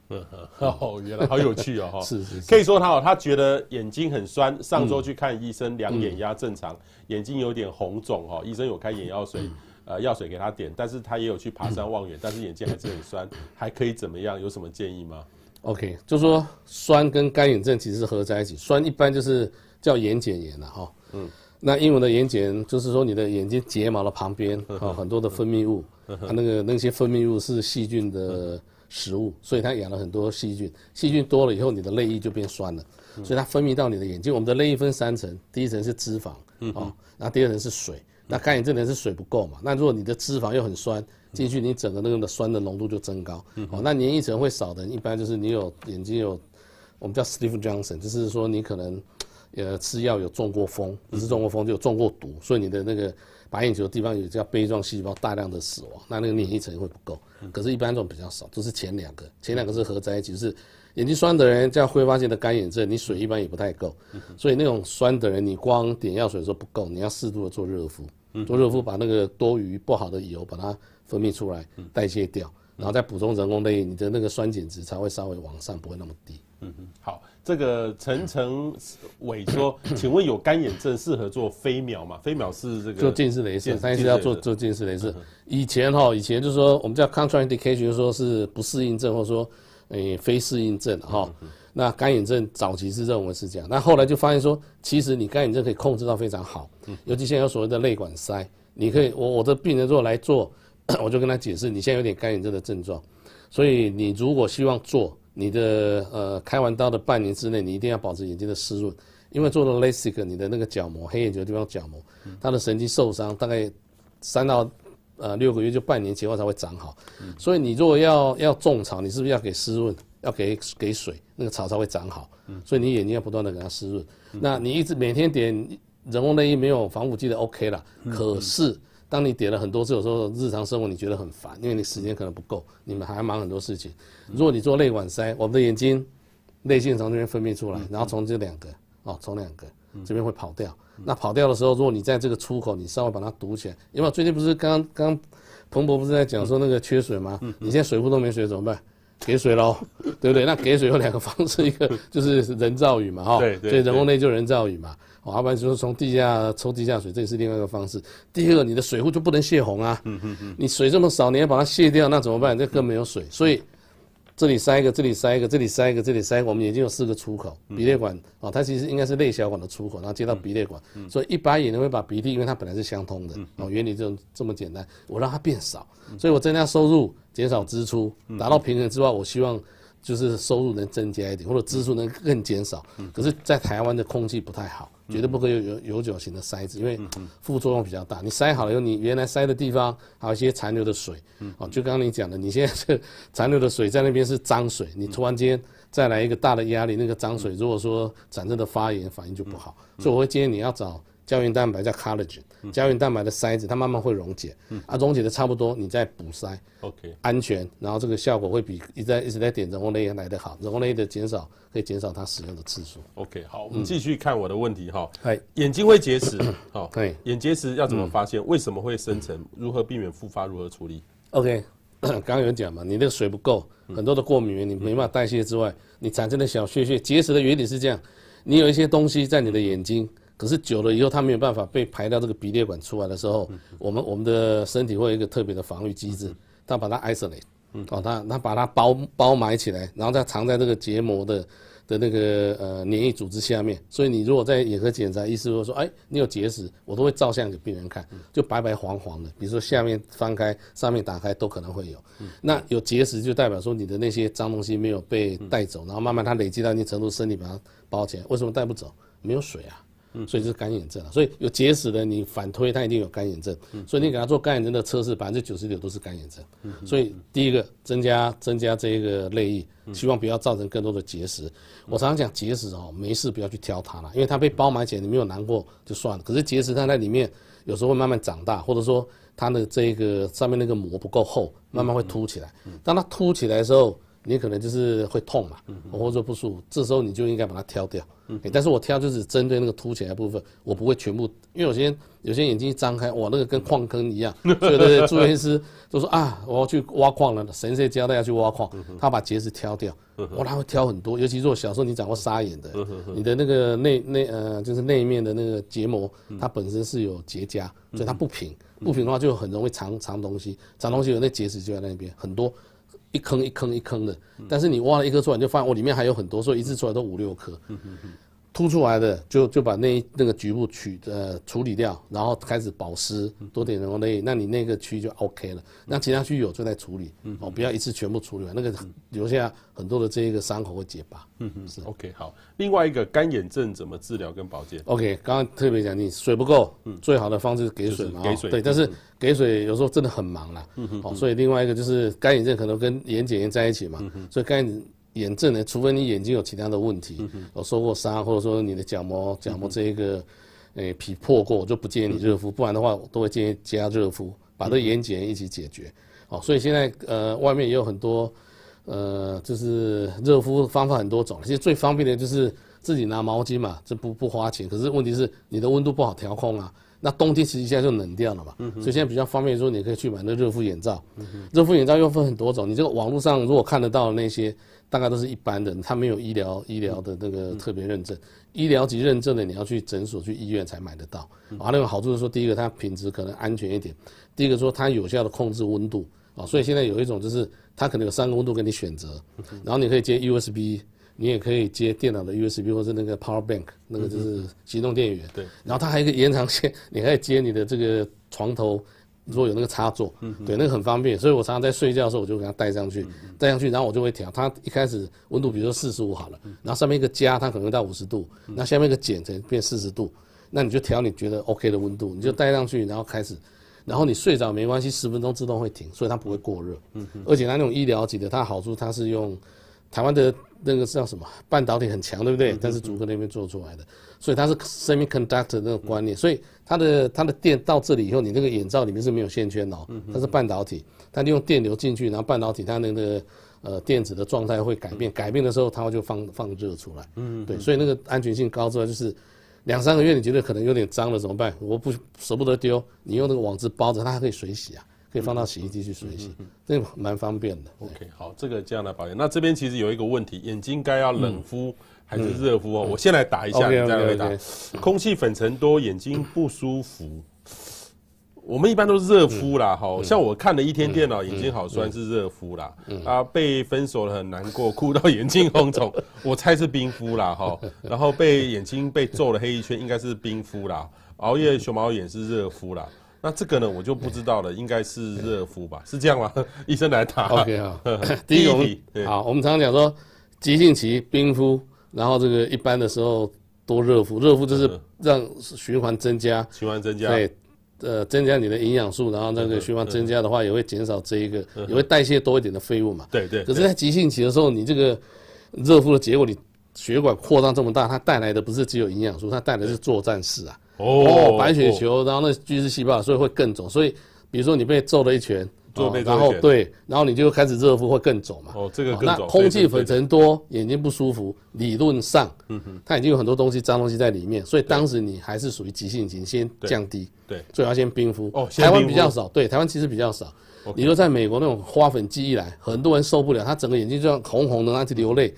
哦，原来好有趣哦，哈，是是，可以说他哦，他觉得眼睛很酸，上周去看医生，量眼压正常，眼睛有点红肿哦，医生有开眼药水，呃，药水给他点，但是他也有去爬山望远，但是眼睛还是很酸，还可以怎么样？有什么建议吗？OK，就说酸跟干眼症其实是合在一起，酸一般就是叫眼睑炎了哈。嗯，那英文的眼睑就是说你的眼睛睫毛的旁边啊，很多的分泌物，它那个那些分泌物是细菌的食物，所以它养了很多细菌，细菌多了以后，你的泪液就变酸了，所以它分泌到你的眼睛。我们的泪液分三层，第一层是脂肪，啊，然后第二层是水。那干眼症的是水不够嘛？那如果你的脂肪又很酸，进去你整个那个的酸的浓度就增高。哦，那粘液层会少的，一般就是你有眼睛有，我们叫 Stevens Johnson，就是说你可能，呃，吃药有中过风，不是中过风就有中过毒，所以你的那个白眼球的地方有叫杯状细胞大量的死亡，那那个免疫层会不够。可是，一般这种比较少，都是前两个，前两个是合在一起，就是。眼睛酸的人叫挥发性的干眼症，你水一般也不太够，所以那种酸的人，你光点药水的时候不够，你要适度的做热敷，做热敷把那个多余不好的油把它分泌出来，代谢掉，然后再补充人工泪，你的那个酸碱值才会稍微往上，不会那么低。嗯嗯，好，这个陈成伟说，请问有干眼症适合做飞秒吗？飞秒是这个做近视雷射，但是要做做近视雷射。以前哈，以前就是说我们叫 contraindication，就是说是不适应症，或者说。诶、欸，非适应症哈，那干眼症早期是认为是这样，那后来就发现说，其实你干眼症可以控制到非常好，尤其现在有所谓的泪管塞，你可以，我我的病人如果来做，我就跟他解释，你现在有点干眼症的症状，所以你如果希望做，你的呃开完刀的半年之内，你一定要保持眼睛的湿润，因为做了 LASIK，你的那个角膜黑眼球的地方角膜，它的神经受伤，大概三到。呃，六个月就半年前后才会长好，所以你如果要要种草，你是不是要给湿润，要给给水，那个草才会长好。所以你眼睛要不断的给它湿润。那你一直每天点人工泪液没有防腐剂的 OK 了，可是当你点了很多次，有时候日常生活你觉得很烦，因为你时间可能不够，你们还要忙很多事情。如果你做泪管塞，我们的眼睛泪腺从这边分泌出来，然后从这两个哦，从两个这边会跑掉。那跑掉的时候，如果你在这个出口，你稍微把它堵起来，因为最近不是刚刚彭博不是在讲说那个缺水吗？你现在水库都没水怎么办？给水喽，对不对？那给水有两个方式，一个就是人造雨嘛，哈，所以人工泪就人造雨嘛，哦，要不然就是从地下抽地下水，这也是另外一个方式。第二个，你的水库就不能泄洪啊，你水这么少，你要把它泄掉，那怎么办？这更没有水，所以。这里塞一个，这里塞一个，这里塞一个，这里塞一个。我们眼睛有四个出口，鼻泪管啊，它其实应该是泪小管的出口，然后接到鼻泪管。所以一般人会把鼻涕，因为它本来是相通的，哦，原理就这么简单。我让它变少，所以我增加收入，减少支出，达到平衡之外，我希望就是收入能增加一点，或者支出能更减少。可是，在台湾的空气不太好。绝对不可以有有永久型的塞子，因为副作用比较大。你塞好了以后，你原来塞的地方还有一些残留的水，哦，就刚刚你讲的，你现在这 残留的水在那边是脏水，你突然间再来一个大的压力，那个脏水如果说产生的发炎反应就不好，所以我会建议你要找。胶原蛋白叫 collagen，胶原蛋白的塞子它慢慢会溶解，啊，溶解的差不多，你再补塞，OK，安全，然后这个效果会比一直在一直在点人工泪液来得好，人工泪液的减少可以减少它使用的次数。OK，好，我们继续看我的问题哈，眼睛会结石，好，对，眼结石要怎么发现？为什么会生成？如何避免复发？如何处理？OK，刚刚有讲嘛，你那个水不够，很多的过敏原你没办法代谢之外，你产生的小屑屑，结石的原理是这样，你有一些东西在你的眼睛。可是久了以后，它没有办法被排到这个鼻泪管出来的时候，我们我们的身体会有一个特别的防御机制，它把它 isolate，哦，它它把它包包埋起来，然后再藏在这个结膜的的那个呃黏液组织下面。所以你如果在眼科检查，医师会说，哎，你有结石，我都会照相给病人看，就白白黄黄的，比如说下面翻开，上面打开都可能会有。那有结石就代表说你的那些脏东西没有被带走，然后慢慢它累积到一定程度，身体把它包起来。为什么带不走？没有水啊。所以这是干眼症，所以有结石的你反推他一定有干眼症，所以你给他做干眼症的测试，百分之九十九都是干眼症。所以第一个增加增加这个泪液，希望不要造成更多的结石。我常常讲结石哦，没事不要去挑它了，因为它被包埋起来，你没有难过就算了。可是结石它在里面有时候会慢慢长大，或者说它的这个上面那个膜不够厚，慢慢会凸起来。当它凸起来的时候，你可能就是会痛嘛，或者不舒服，这时候你就应该把它挑掉。欸、但是我挑就是针对那个凸起来的部分，我不会全部，因为有些有些眼睛一张开，哇，那个跟矿坑一样。对对对住院医师都说啊，我要去挖矿了，神仙交代要去挖矿，他把结石挑掉，哇，他会挑很多。尤其是我小时候你长过沙眼的，你的那个内内呃就是内面的那个结膜，它本身是有结痂，所以它不平，不平的话就很容易藏藏东西，藏东西有那结石就在那边很多。一坑一坑一坑的，但是你挖了一颗出来，你就发现我里面还有很多，所以一次出来都五六颗。凸出来的就就把那那个局部取呃处理掉，然后开始保湿，多点人工泪，那你那个区就 OK 了。那其他区有就在处理，哦，不要一次全部处理完，那个留下很多的这一个伤口会结疤。嗯嗯，是 OK 好。另外一个干眼症怎么治疗跟保健？OK，刚刚特别讲你水不够，最好的方式是给水嘛，给水。对，但是给水有时候真的很忙啦。嗯哼。哦所以另外一个就是干眼症可能跟眼睑炎在一起嘛，所以干眼。眼症呢，除非你眼睛有其他的问题，有受过伤，或者说你的角膜角膜这一个，诶、欸、皮破过，我就不建议你热敷，不然的话，我都会建议加热敷，把这眼睑一起解决。哦，所以现在呃，外面也有很多呃，就是热敷方法很多种，其实最方便的就是自己拿毛巾嘛，这不不花钱，可是问题是你的温度不好调控啊。那冬天其实现在就冷掉了嘛，所以现在比较方便说，你可以去买那热敷眼罩。热敷眼罩又分很多种，你这个网络上如果看得到的那些。大概都是一般的，他没有医疗医疗的那个特别认证，医疗级认证的你要去诊所去医院才买得到。啊，那个好处是说，第一个它品质可能安全一点，第一个说它有效的控制温度啊，所以现在有一种就是它可能有三个温度给你选择，然后你可以接 USB，你也可以接电脑的 USB 或者那个 Power Bank，那个就是行动电源。对，然后它还有一个延长线，你可以接你的这个床头。如果有那个插座，对，那个很方便，所以我常常在睡觉的时候，我就给它带上去，带上去，然后我就会调。它一开始温度，比如说四十五好了，然后上面一个加，它可能会到五十度，那下面一个减才变四十度，那你就调你觉得 OK 的温度，你就带上去，然后开始，然后你睡着没关系，十分钟自动会停，所以它不会过热。嗯，而且它那种医疗级的，它好处它是用台湾的那个叫什么半导体很强，对不对？但是竹科那边做出来的。所以它是 semiconductor 那个观念，所以它的它的电到这里以后，你那个眼罩里面是没有线圈的，它是半导体，它利用电流进去，然后半导体它那个呃电子的状态会改变，改变的时候它会就放放热出来，嗯，对，所以那个安全性高之外，就是两三个月你觉得可能有点脏了怎么办？我不舍不得丢，你用那个网子包着，它还可以水洗啊，可以放到洗衣机去水洗，这个蛮方便的。OK，好，这个这样的保养。那这边其实有一个问题，眼睛该要冷敷。还是热敷哦，我先来打一下，你再回答。空气粉尘多，眼睛不舒服。我们一般都是热敷啦，哈。像我看了一天电脑，眼睛好酸是热敷啦。啊，被分手了很难过，哭到眼睛红肿，我猜是冰敷啦，哈。然后被眼睛被皱了黑一圈，应该是冰敷啦。熬夜熊猫眼是热敷啦。那这个呢，我就不知道了，应该是热敷吧？是这样吗？医生来打。OK 啊。第一题，好，我们常常讲说急性期冰敷。然后这个一般的时候多热敷，热敷就是让循环增加，循环增加，对，呃，增加你的营养素，然后那个循环增加的话，也会减少这一个，也会代谢多一点的废物嘛。对对。可是，在急性期的时候，你这个热敷的结果，你血管扩张这么大，它带来的不是只有营养素，它带来的是作战室啊。哦。白血球，然后那巨噬细胞，所以会更肿。所以，比如说你被揍了一拳。哦、然后对，然后你就开始热敷会更肿嘛。哦，这个更肿。那空气粉尘多，眼睛不舒服，理论上，嗯哼，它已经有很多东西脏东西在里面，所以当时你还是属于急性型，先降低，对，最好先冰敷。哦，台湾比较少，对，台湾其实比较少。你说在美国那种花粉季一来，很多人受不了，他整个眼睛就像红红的，他就流泪。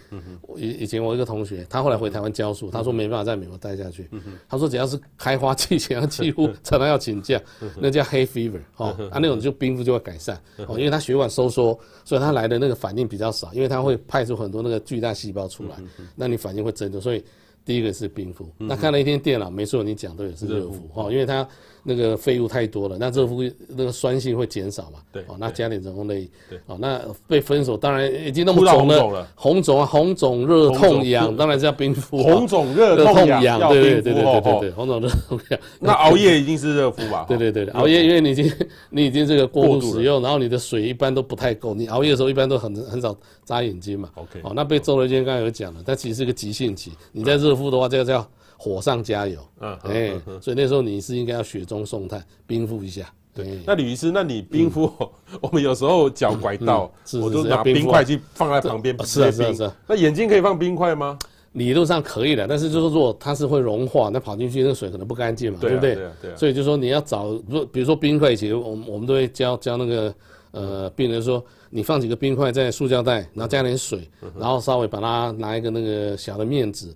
以以前我一个同学，他后来回台湾教书，他说没办法在美国待下去。他说只要是开花季前，他几乎常常要请假，那叫 hay fever 哦，啊那种就冰敷就会改善。哦，因为他血管收缩，所以他来的那个反应比较少，因为他会派出很多那个巨大细胞出来，那你反应会增多，所以第一个是冰敷。那看了一天电脑，没错，你讲的也是热敷哦，因为它。那个废物太多了，那热敷那个酸性会减少嘛？对，哦，那加点人工泪，对，哦，那被分手当然已经那么肿了，红肿啊，红肿热痛痒，当然是要冰敷。红肿热痛痒，对对对对对对，红肿热痛痒。那熬夜一定是热敷吧？对对对，熬夜因为你已经 你已经这个过度使用，然后你的水一般都不太够，你熬夜的时候一般都很很少眨眼睛嘛。OK，哦，那被揍了一天，刚才有讲了，它其实是个急性期，你在热敷的话，这个叫。火上加油，嗯，哎，所以那时候你是应该要雪中送炭，冰敷一下，对，那吕医师，那你冰敷，我们有时候脚拐到，我都拿冰块去放在旁边，是啊是啊是啊。那眼睛可以放冰块吗？理论上可以的，但是就是说它是会融化，那跑进去那水可能不干净嘛，对不对？对。所以就说你要找，比如说冰块，其实我们我们都会教教那个呃病人说。你放几个冰块在塑胶袋，然后加点水，然后稍微把它拿一个那个小的面纸，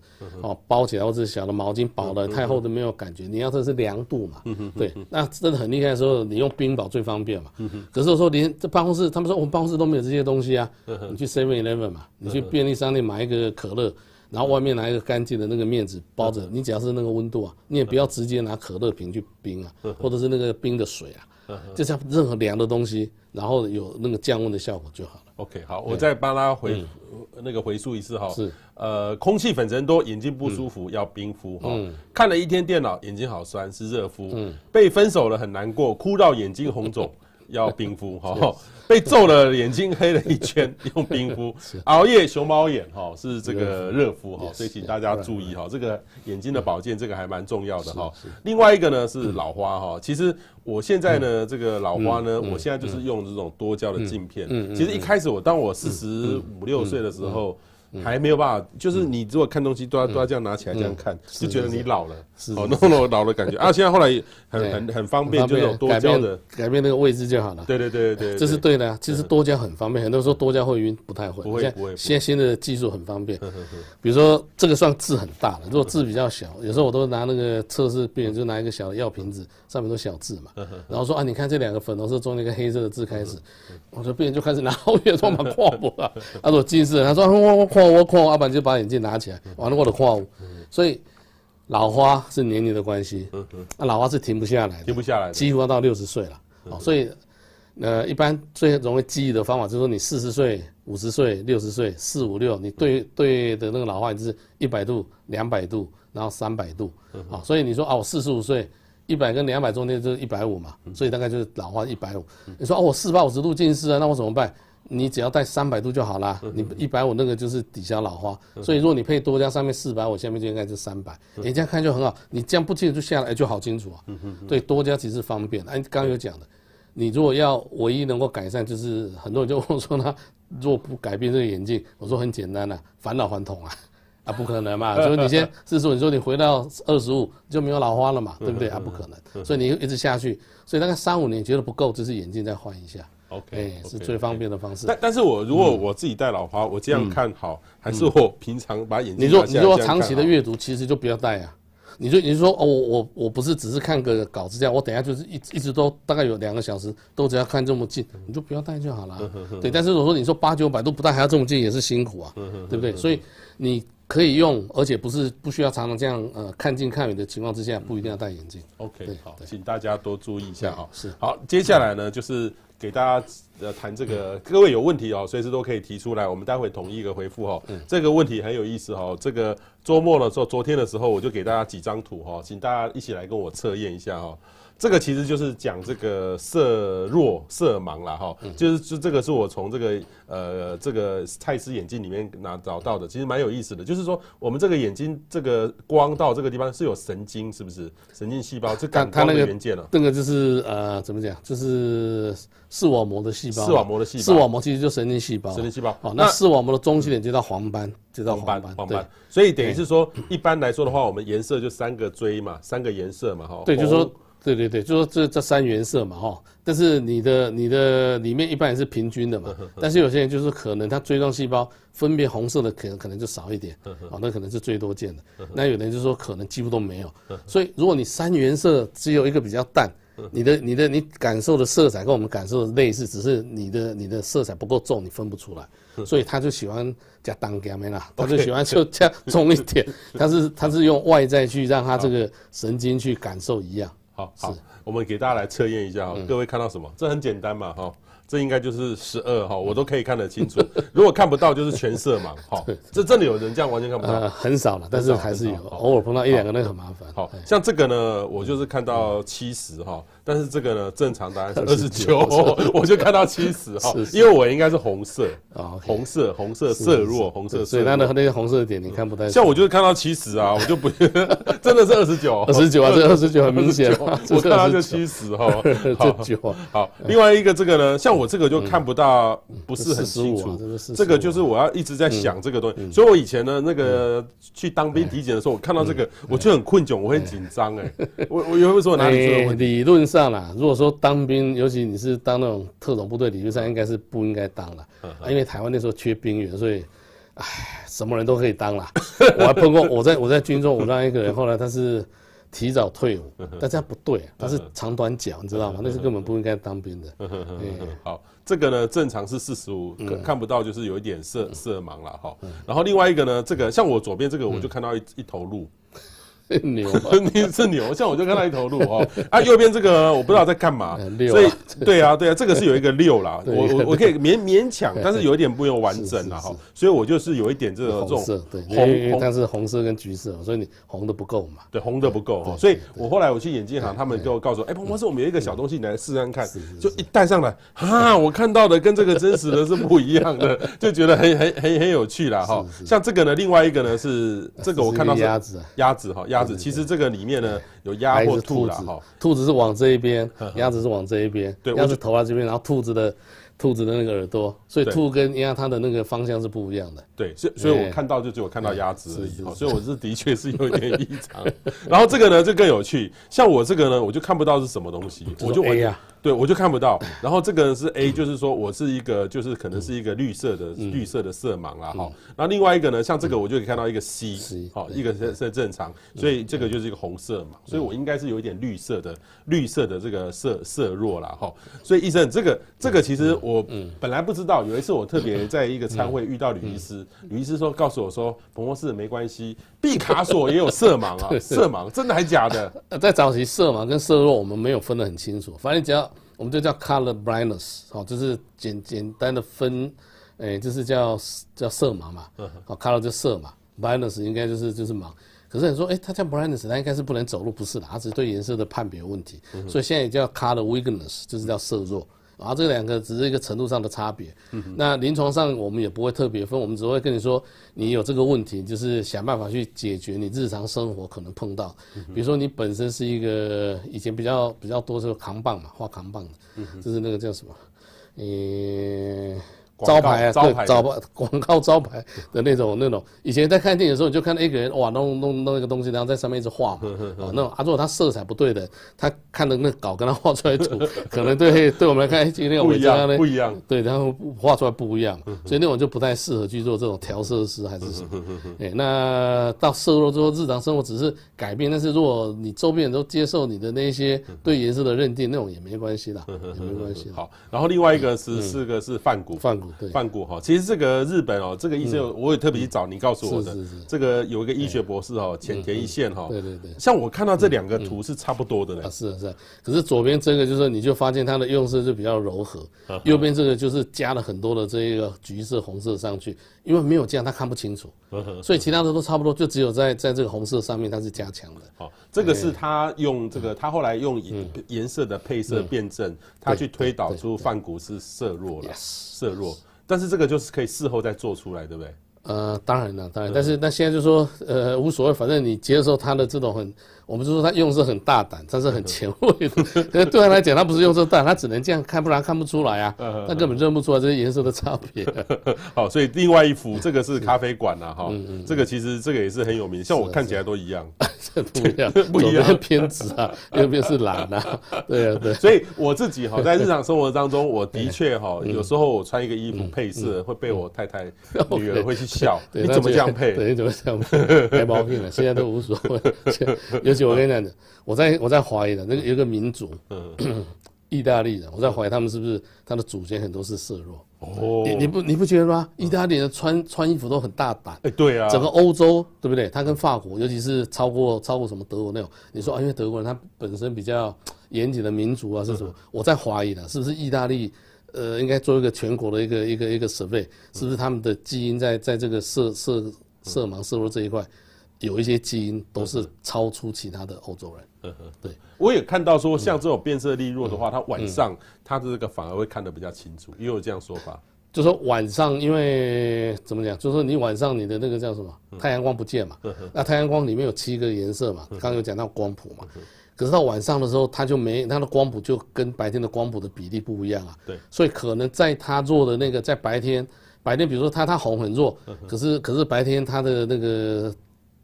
哦包起来，或者小的毛巾包的太厚都没有感觉。你要这是凉度嘛，对，那真的很厉害的时候，你用冰宝最方便嘛。可是我说连这办公室，他们说我们办公室都没有这些东西啊。你去 Seven Eleven 嘛，你去便利商店买一个可乐，然后外面拿一个干净的那个面纸包着，你只要是那个温度啊，你也不要直接拿可乐瓶去冰啊，或者是那个冰的水啊。就像任何凉的东西，然后有那个降温的效果就好了。OK，好，我再帮他回那个回溯一次哈。是，呃，空气粉尘多，眼睛不舒服，要冰敷哈。看了一天电脑，眼睛好酸，是热敷。嗯，被分手了很难过，哭到眼睛红肿。要冰敷 哈，被揍了眼睛黑了一圈，用冰敷。熬夜熊猫眼哈是这个热敷哈，所以请大家注意哈，这个眼睛的保健这个还蛮重要的哈。另外一个呢是老花哈，其实我现在呢这个老花呢，我现在就是用这种多焦的镜片。其实一开始我当我四十五六岁的时候。还没有办法，就是你如果看东西都要都要这样拿起来这样看，就觉得你老了，哦，那种老的感觉。啊。现在后来很很很方便，就是有多焦的，改变那个位置就好了。对对对对，这是对的。其实多焦很方便，很多人说多焦会晕，不太会。不会不会。现在新的技术很方便，比如说这个算字很大了，如果字比较小，有时候我都拿那个测试病人，就拿一个小的药瓶子，上面都小字嘛，然后说啊，你看这两个粉红色中间一个黑色的字开始，我说病人就开始拿后面说嘛跨步啊，他说近视，他说我我跨我跨，阿板就。就把眼镜拿起来，完了我的看我，所以老花是年龄的关系，那老花是停不下来的，停不下来，几乎要到六十岁了。哦，所以呃，一般最容易记忆的方法就是说，你四十岁、五十岁、六十岁、四五六，你对对的那个老花就是一百度、两百度，然后三百度。好，所以你说啊，我四十五岁，一百跟两百中间就是一百五嘛，所以大概就是老花一百五。你说哦，我四百五十度近视啊，那我怎么办？你只要戴三百度就好啦，你一百五那个就是抵消老花，所以如果你配多加，上面四百五，下面就应该是三百，你这样看就很好。你这样不清楚就下来就好清楚啊。对，多加其实方便。哎，刚刚有讲的，你如果要唯一能够改善，就是很多人就问我说他如果不改变这个眼镜，我说很简单啊，返老还童啊，啊不可能嘛。所以你先四十五，你说你回到二十五就没有老花了嘛，对不对？啊不可能，所以你一直下去，所以大概三五年觉得不够，就是眼镜再换一下。OK，是最方便的方式。但但是我如果我自己戴老花，我这样看好，还是我平常把眼镜？你说你说长期的阅读，其实就不要戴啊。你就你说哦，我我我不是只是看个稿子这样，我等下就是一一直都大概有两个小时都只要看这么近，你就不要戴就好了。对，但是如果说你说八九百都不戴还要这么近，也是辛苦啊，对不对？所以你可以用，而且不是不需要常常这样呃看近看远的情况之下，不一定要戴眼镜。OK，好，请大家多注意一下啊。是好，接下来呢就是。给大家呃谈这个，各位有问题哦，随时都可以提出来，我们待会统一一个回复哈。这个问题很有意思哈，这个周末的时候，昨天的时候我就给大家几张图哈，请大家一起来跟我测验一下哈。这个其实就是讲这个色弱色盲了哈，就是就这个是我从这个呃这个蔡司眼镜里面拿找到的，其实蛮有意思的。就是说我们这个眼睛这个光到这个地方是有神经，是不是神经细胞？这感光的元件了。那个就是呃怎么讲？就是视网膜的细胞。视网膜的细胞。视网膜其实就神经细胞。神经细胞。好，那视网膜的中心点就到黄斑，就叫黄斑。黄斑。所以等于是说，一般来说的话，我们颜色就三个锥嘛，三个颜色嘛，哈。对，就是说。对对对，就说这这三原色嘛哈，但是你的你的里面一般也是平均的嘛，但是有些人就是可能他锥状细胞分别红色的可能可能就少一点，哦，那可能是最多见的。那有的人就说可能几乎都没有，所以如果你三原色只有一个比较淡，你的你的你感受的色彩跟我们感受的类似，只是你的你的色彩不够重，你分不出来，所以他就喜欢加当加没啦，他就喜欢就加重一点，他是他是用外在去让他这个神经去感受一样。好，好，我们给大家来测验一下哈，各位看到什么？这很简单嘛，哈。这应该就是十二哈，我都可以看得清楚。如果看不到，就是全色盲哈。这真的有人这样完全看不到？呃，很少了，但是还是有，偶尔碰到一两个，那个很麻烦。好像这个呢，我就是看到七十哈，但是这个呢，正常答案是二十九，我就看到七十哈，因为我应该是红色啊，红色，红色色弱，红色，所以它的那个红色的点你看不太。像我就是看到七十啊，我就不 真的是二十九，二十九啊，这二十九很明显，我看到就这七十哈，这九好。另外一个这个呢，像我这个就看不到，不是很清楚。这个就是我要一直在想这个东西，所以我以前呢，那个去当兵体检的时候，我看到这个我就很困窘，我会紧张哎。我我有没有说哪里出了问题？理论上啦，如果说当兵，尤其你是当那种特种部队，理论上应该是不应该当了，因为台湾那时候缺兵员，所以。哎，什么人都可以当啦。我还碰过，我在我在军中，我让一个人，后来他是提早退伍，但这样不对，他是长短脚，你知道吗？那是根本不应该当兵的。好，这个呢，正常是四十五，看不到就是有一点色色盲了哈。然后另外一个呢，这个像我左边这个，我就看到一一头鹿。牛，你是牛，像我就看到一头鹿哦。啊，右边这个我不知道在干嘛，所以对啊，对啊，这个是有一个六啦，我我我可以勉勉强，但是有一点不用完整了哈。所以我就是有一点这个这种对。红，但是红色跟橘色，所以你红的不够嘛。对，红的不够哈。所以我后来我去眼镜行，他们就告诉我，哎，彭博士，我们有一个小东西，你来试试看，就一戴上来，哈，我看到的跟这个真实的是不一样的，就觉得很很很很有趣了哈。像这个呢，另外一个呢是这个我看到是鸭子，鸭子哈，鸭。其实这个里面呢有鸭或兔子哈，兔子是往这一边，鸭子是往这一边，对，鸭子头在这边，然后兔子的兔子的那个耳朵，所以兔跟鸭它的那个方向是不一样的。对，所以所以我看到就只有看到鸭子而已，所以我是的确是有点异常。然后这个呢就更有趣，像我这个呢我就看不到是什么东西，我就哎呀。对，我就看不到。然后这个是 A，就是说我是一个，就是可能是一个绿色的绿色的色盲啦。哈。然后另外一个呢，像这个我就可以看到一个 C，好，一个是是正常，所以这个就是一个红色嘛。所以我应该是有一点绿色的绿色的这个色色弱啦。哈。所以医生，这个这个其实我本来不知道。有一次我特别在一个餐会遇到吕医师，吕医师说告诉我说，彭博士没关系，毕卡索也有色盲啊，色盲真的还假的？在早期色盲跟色弱我们没有分得很清楚，反正只要。我们就叫 color blindness，好，就是简简单的分，哎，就是叫叫色盲嘛，好，color 就色嘛，blindness 应该就是就是盲。可是你说，哎，它叫 blindness，它应该是不能走路，不是的，它只是对颜色的判别问题，所以现在也叫 color weakness，就是叫色弱。然后这两个只是一个程度上的差别。那临床上我们也不会特别分，我们只会跟你说，你有这个问题，就是想办法去解决你日常生活可能碰到。比如说你本身是一个以前比较比较多是扛棒嘛，画扛棒的，就是那个叫什么，嗯。招牌啊，对，招牌广告招牌的那种那种，以前在看电影的时候，你就看到一个人哇，弄弄弄一个东西，然后在上面一直画嘛，啊，那种啊，如果他色彩不对的，他看的那稿跟他画出来的图，可能对对我们来看，今天我们家呢不一样，对，然后画出来不一样，所以那种就不太适合去做这种调色师还是什么，哎，那到色弱之后，日常生活只是改变，但是如果你周边人都接受你的那些对颜色的认定，那种也没关系啦，也没关系。好，然后另外一个是四个是梵谷，梵谷。梵谷哈，其实这个日本哦，这个医生我也特别去找你告诉我的，这个有一个医学博士哦，浅田一线哈，对对对，像我看到这两个图是差不多的呢，是是，可是左边这个就是你就发现它的用色就比较柔和，右边这个就是加了很多的这一个橘色、红色上去，因为没有这样它看不清楚，所以其他的都差不多，就只有在在这个红色上面它是加强的。好，这个是他用这个他后来用颜色的配色辩证，他去推导出梵谷是色弱了，色弱。但是这个就是可以事后再做出来，对不对？呃，当然了，当然。但是那现在就说，呃，无所谓，反正你接受他的这种很。我们就说他用色很大胆，但是很前卫的。可是对他来讲，他不是用色大胆，他只能这样看，不然看不出来啊。他根本认不出来这些颜色的差别。好，所以另外一幅这个是咖啡馆呐，哈，这个其实这个也是很有名，像我看起来都一样。不一样，不一样，偏执啊，右边是蓝啊。对啊，对。所以我自己哈，在日常生活当中，我的确哈，有时候我穿一个衣服配色会被我太太、女儿会去笑。你怎么这样配？对，你怎么这样配？没毛病了，现在都无所谓。尤其我跟你讲的，我在我在怀疑的，那个有个民族，意大利人，我在怀疑他们是不是他的祖先很多是色弱。哦，你你不你不觉得吗？意大利人穿穿衣服都很大胆。哎，对啊，整个欧洲对不对？他跟法国，尤其是超过超过什么德国那种，你说啊，因为德国人他本身比较严谨的民族啊，是什么？我在怀疑的，是不是意大利？呃，应该做一个全国的一个一个一个 survey，是不是他们的基因在在这个色色色盲色弱这一块？有一些基因都是超出其他的欧洲人。嗯哼，对，我也看到说，像这种变色力弱的话，他晚上他的这个反而会看得比较清楚，也有这样说法。就说晚上，因为怎么讲？就是说你晚上你的那个叫什么？太阳光不见嘛。那太阳光里面有七个颜色嘛？刚刚有讲到光谱嘛。可是到晚上的时候，它就没它的光谱就跟白天的光谱的比例不一样啊。对，所以可能在它弱的那个，在白天，白天比如说它它红很弱，可是可是白天它的那个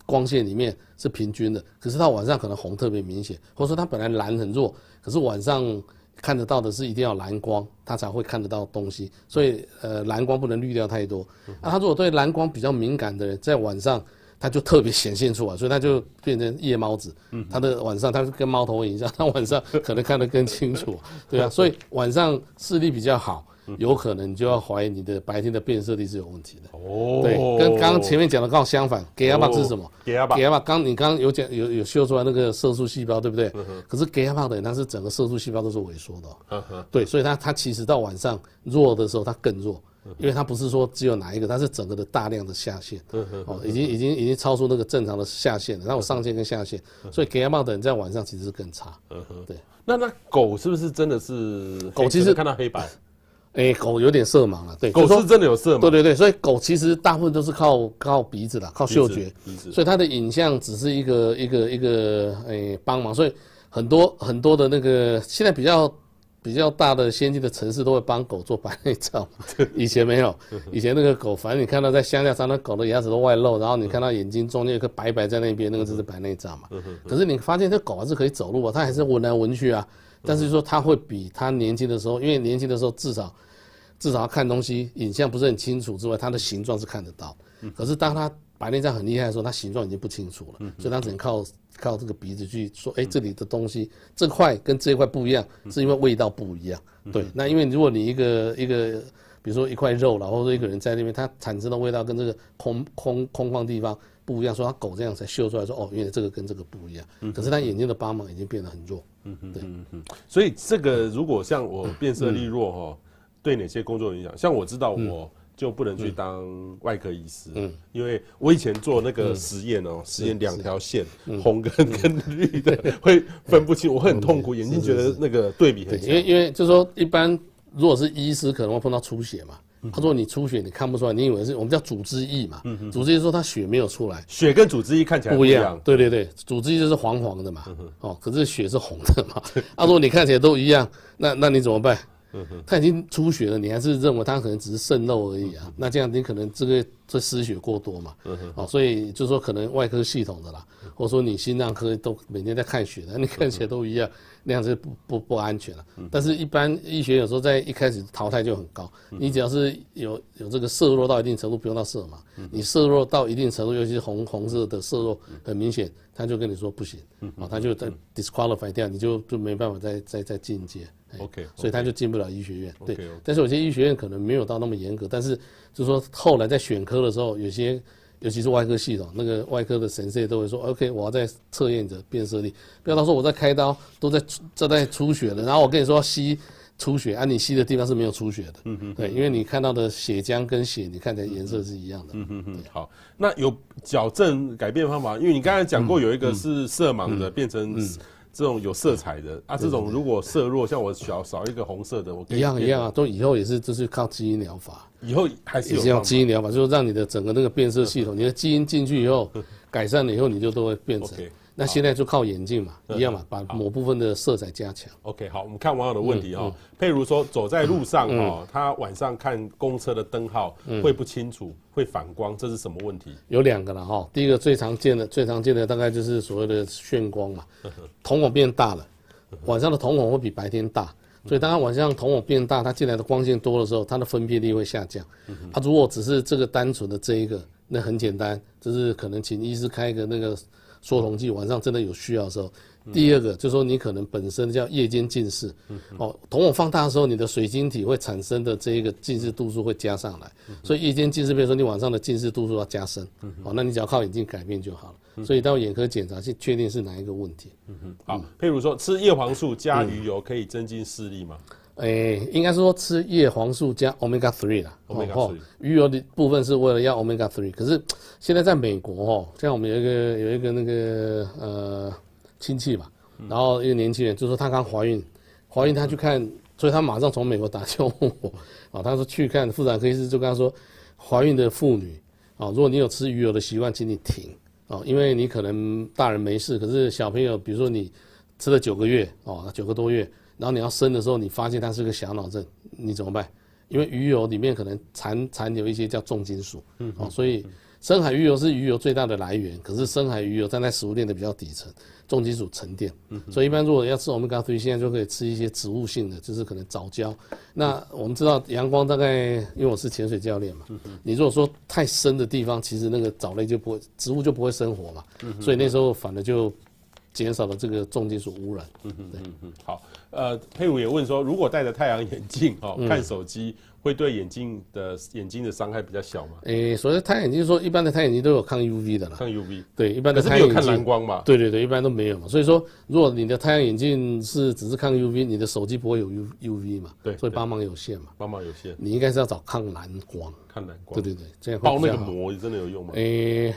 光线里面是平均的，可是到晚上可能红特别明显，或者说它本来蓝很弱，可是晚上看得到的是一定要蓝光，它才会看得到东西。所以呃，蓝光不能滤掉太多。那他如果对蓝光比较敏感的人，在晚上。它就特别显现出来，所以它就变成夜猫子。嗯它的晚上，它是跟猫头鹰一样，它晚上可能看得更清楚，对啊。所以晚上视力比较好，有可能你就要怀疑你的白天的变色力是有问题的。哦，对，跟刚刚前面讲的刚好相反。GABA 是什么？GABA 刚你刚刚有讲有有秀出来那个色素细胞，对不对？可是 GABA 的人，它是整个色素细胞都是萎缩的。对，所以它它其实到晚上弱的时候，它更弱。因为它不是说只有哪一个，它是整个的大量的下限，哦，已经已经已经超出那个正常的下限了。那我上限跟下限，所以 gamma 的人在晚上其实是更差。对。那那狗是不是真的是？狗其实看到黑白，哎，狗有点色盲了。对，狗是真的有色盲。对对对，所以狗其实大部分都是靠靠鼻子的，靠嗅觉。所以它的影像只是一个一个一个哎帮忙，所以很多很多的那个现在比较。比较大的先进的城市都会帮狗做白内障，以前没有，以前那个狗，反正你看到在乡下上，那狗的牙齿都外露，然后你看到眼睛中间有个白白在那边，那个就是白内障嘛。可是你发现这狗还是可以走路啊，它还是闻来闻去啊，但是说他会比他年轻的时候，因为年轻的时候至少至少看东西影像不是很清楚之外，它的形状是看得到。可是当他白内障很厉害的时候，他形状已经不清楚了，所以他只能靠。靠这个鼻子去说，哎，这里的东西这块跟这块不一样，是因为味道不一样。对，那因为如果你一个一个，比如说一块肉，然后一个人在那边，它产生的味道跟这个空空空旷地方不一样，说它狗这样才嗅出来说，哦，原来这个跟这个不一样。可是它眼睛的帮忙已经变得很弱。嗯嗯，对，嗯嗯。所以这个如果像我变色力弱哈，对哪些工作有影响？像我知道我。就不能去当外科医师，嗯，因为我以前做那个实验哦，实验两条线，红跟跟绿的 会分不清，我会很痛苦，眼睛觉得那个对比很强。因为因为就是说，一般如果是医师，可能会碰到出血嘛。他说你出血你看不出来，你以为是我们叫组织液嘛？组织液说他血没有出来，血跟组织液看起来不一样。对对对，组织液就是黄黄的嘛，哦，可是血是红的嘛。他说你看起来都一样，那那你怎么办？他已经出血了，你还是认为他可能只是渗漏而已啊？那这样你可能这个这失血过多嘛？哦，所以就是说可能外科系统的啦，或者说你心脏科都每天在看血的，你看起来都一样，那样子不不不安全了。但是一般医学有时候在一开始淘汰就很高，你只要是有有这个摄入到一定程度，不用到色嘛，你摄入到一定程度，尤其是红红色的摄入很明显，他就跟你说不行，啊，他就在 disqualify 掉，你就就没办法再再再进阶。OK，所以他就进不了医学院。对，但是有些医学院可能没有到那么严格，但是就是说后来在选科的时候，有些尤其是外科系统，那个外科的神社都会说，OK，我要在测验你的变色力，不要到时候我在开刀都在正在出血了，然后我跟你说吸出血，啊，你吸的地方是没有出血的。嗯哼，对，因为你看到的血浆跟血，你看起来颜色是一样的。嗯哼哼，好，那有矫正改变方法？因为你刚才讲过有一个是色盲的变成。这种有色彩的啊，这种如果色弱，像我少少一个红色的，我一样一样啊，都以后也是就是靠基因疗法，以后还是有基因疗法，就是让你的整个那个变色系统，你的基因进去以后改善了以后，你就都会变成。那现在就靠眼镜嘛，一样嘛，把某部分的色彩加强。OK，好，我们看网友的问题哈，譬如说走在路上哦，他晚上看公车的灯号会不清楚，会反光，这是什么问题？有两个了哈，第一个最常见的、最常见的大概就是所谓的眩光嘛，瞳孔变大了，晚上的瞳孔会比白天大，所以当他晚上瞳孔变大，它进来的光线多的时候，它的分辨率会下降。它如果只是这个单纯的这一个，那很简单，就是可能请医师开一个那个。缩瞳剂晚上真的有需要的时候，第二个就是说你可能本身叫夜间近视，哦，瞳孔放大的时候，你的水晶体会产生的这一个近视度数会加上来，所以夜间近视，比如说你晚上的近视度数要加深，哦，那你只要靠眼镜改变就好了。所以到眼科检查去确定是哪一个问题。嗯哼，好，譬如说吃叶黄素加鱼油可以增进视力吗？哎，应该是说吃叶黄素加 omega three 啦，omega three 鱼油的部分是为了要 omega three。可是现在在美国哦，像我们有一个有一个那个呃亲戚吧，然后一个年轻人就说他刚怀孕，怀孕他去看，所以他马上从美国打电话问我，啊，他说去看妇产科医师就跟他说，怀孕的妇女啊，如果你有吃鱼油的习惯，请你停啊，因为你可能大人没事，可是小朋友比如说你。吃了九个月哦，九个多月，然后你要生的时候，你发现它是个小脑症，你怎么办？因为鱼油里面可能残残留一些叫重金属，嗯，哦，所以深海鱼油是鱼油最大的来源，可是深海鱼油站在食物链的比较底层，重金属沉淀，嗯，所以一般如果要吃 Omega 3，现在就可以吃一些植物性的，就是可能藻胶。那我们知道阳光大概，因为我是潜水教练嘛，你如果说太深的地方，其实那个藻类就不会，植物就不会生活嘛，所以那时候反而就。减少了这个重金属污染。嗯嗯嗯嗯，好。呃，佩武也问说，如果戴着太阳眼镜哦看手机，会对眼睛的眼睛的伤害比较小吗？诶、欸，所谓太阳眼镜，就是说一般的太阳眼镜都有抗 UV 的啦。抗 UV。对，一般的太阳眼镜。可是没有看蓝光嘛？对对对，一般都没有嘛。所以说，如果你的太阳眼镜是只是抗 UV，你的手机不会有 U UV 嘛？对。所以帮忙有限嘛。帮忙有限。你应该是要找抗蓝光。抗蓝光。对对对，这样包那个膜真的有用吗？诶、欸。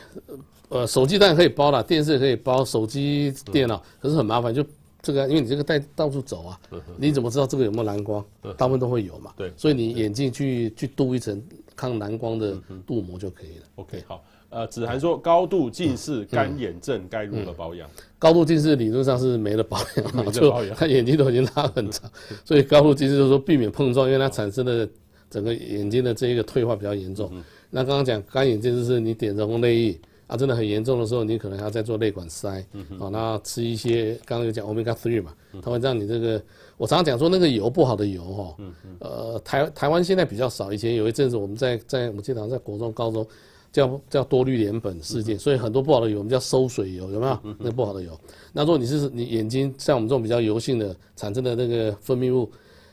呃，手机当然可以包了，电视也可以包，手机、电脑，可是很麻烦，就这个，因为你这个带到处走啊，你怎么知道这个有没有蓝光？大部分都会有嘛。对，所以你眼镜去去镀一层抗蓝光的镀膜就可以了。OK，好。呃，子涵说高度近视干眼症该如何保养？高度近视理论上是没了保养，没得保养，他眼睛都已经拉很长，所以高度近视就是说避免碰撞，因为它产生的整个眼睛的这一个退化比较严重。那刚刚讲干眼症就是你点人工泪液。啊，真的很严重的时候，你可能还要再做泪管塞，嗯哼，好，那吃一些刚刚有讲 Omega Three 嘛，它会让你这个，我常常讲说那个油不好的油哈，嗯嗯，呃，台台湾现在比较少，以前有一阵子我们在在我记得在国中、高中叫叫多氯联苯事件，所以很多不好的油我们叫收水油，有没有？那不好的油，那如果你是你眼睛像我们这种比较油性的产生的那个分泌物。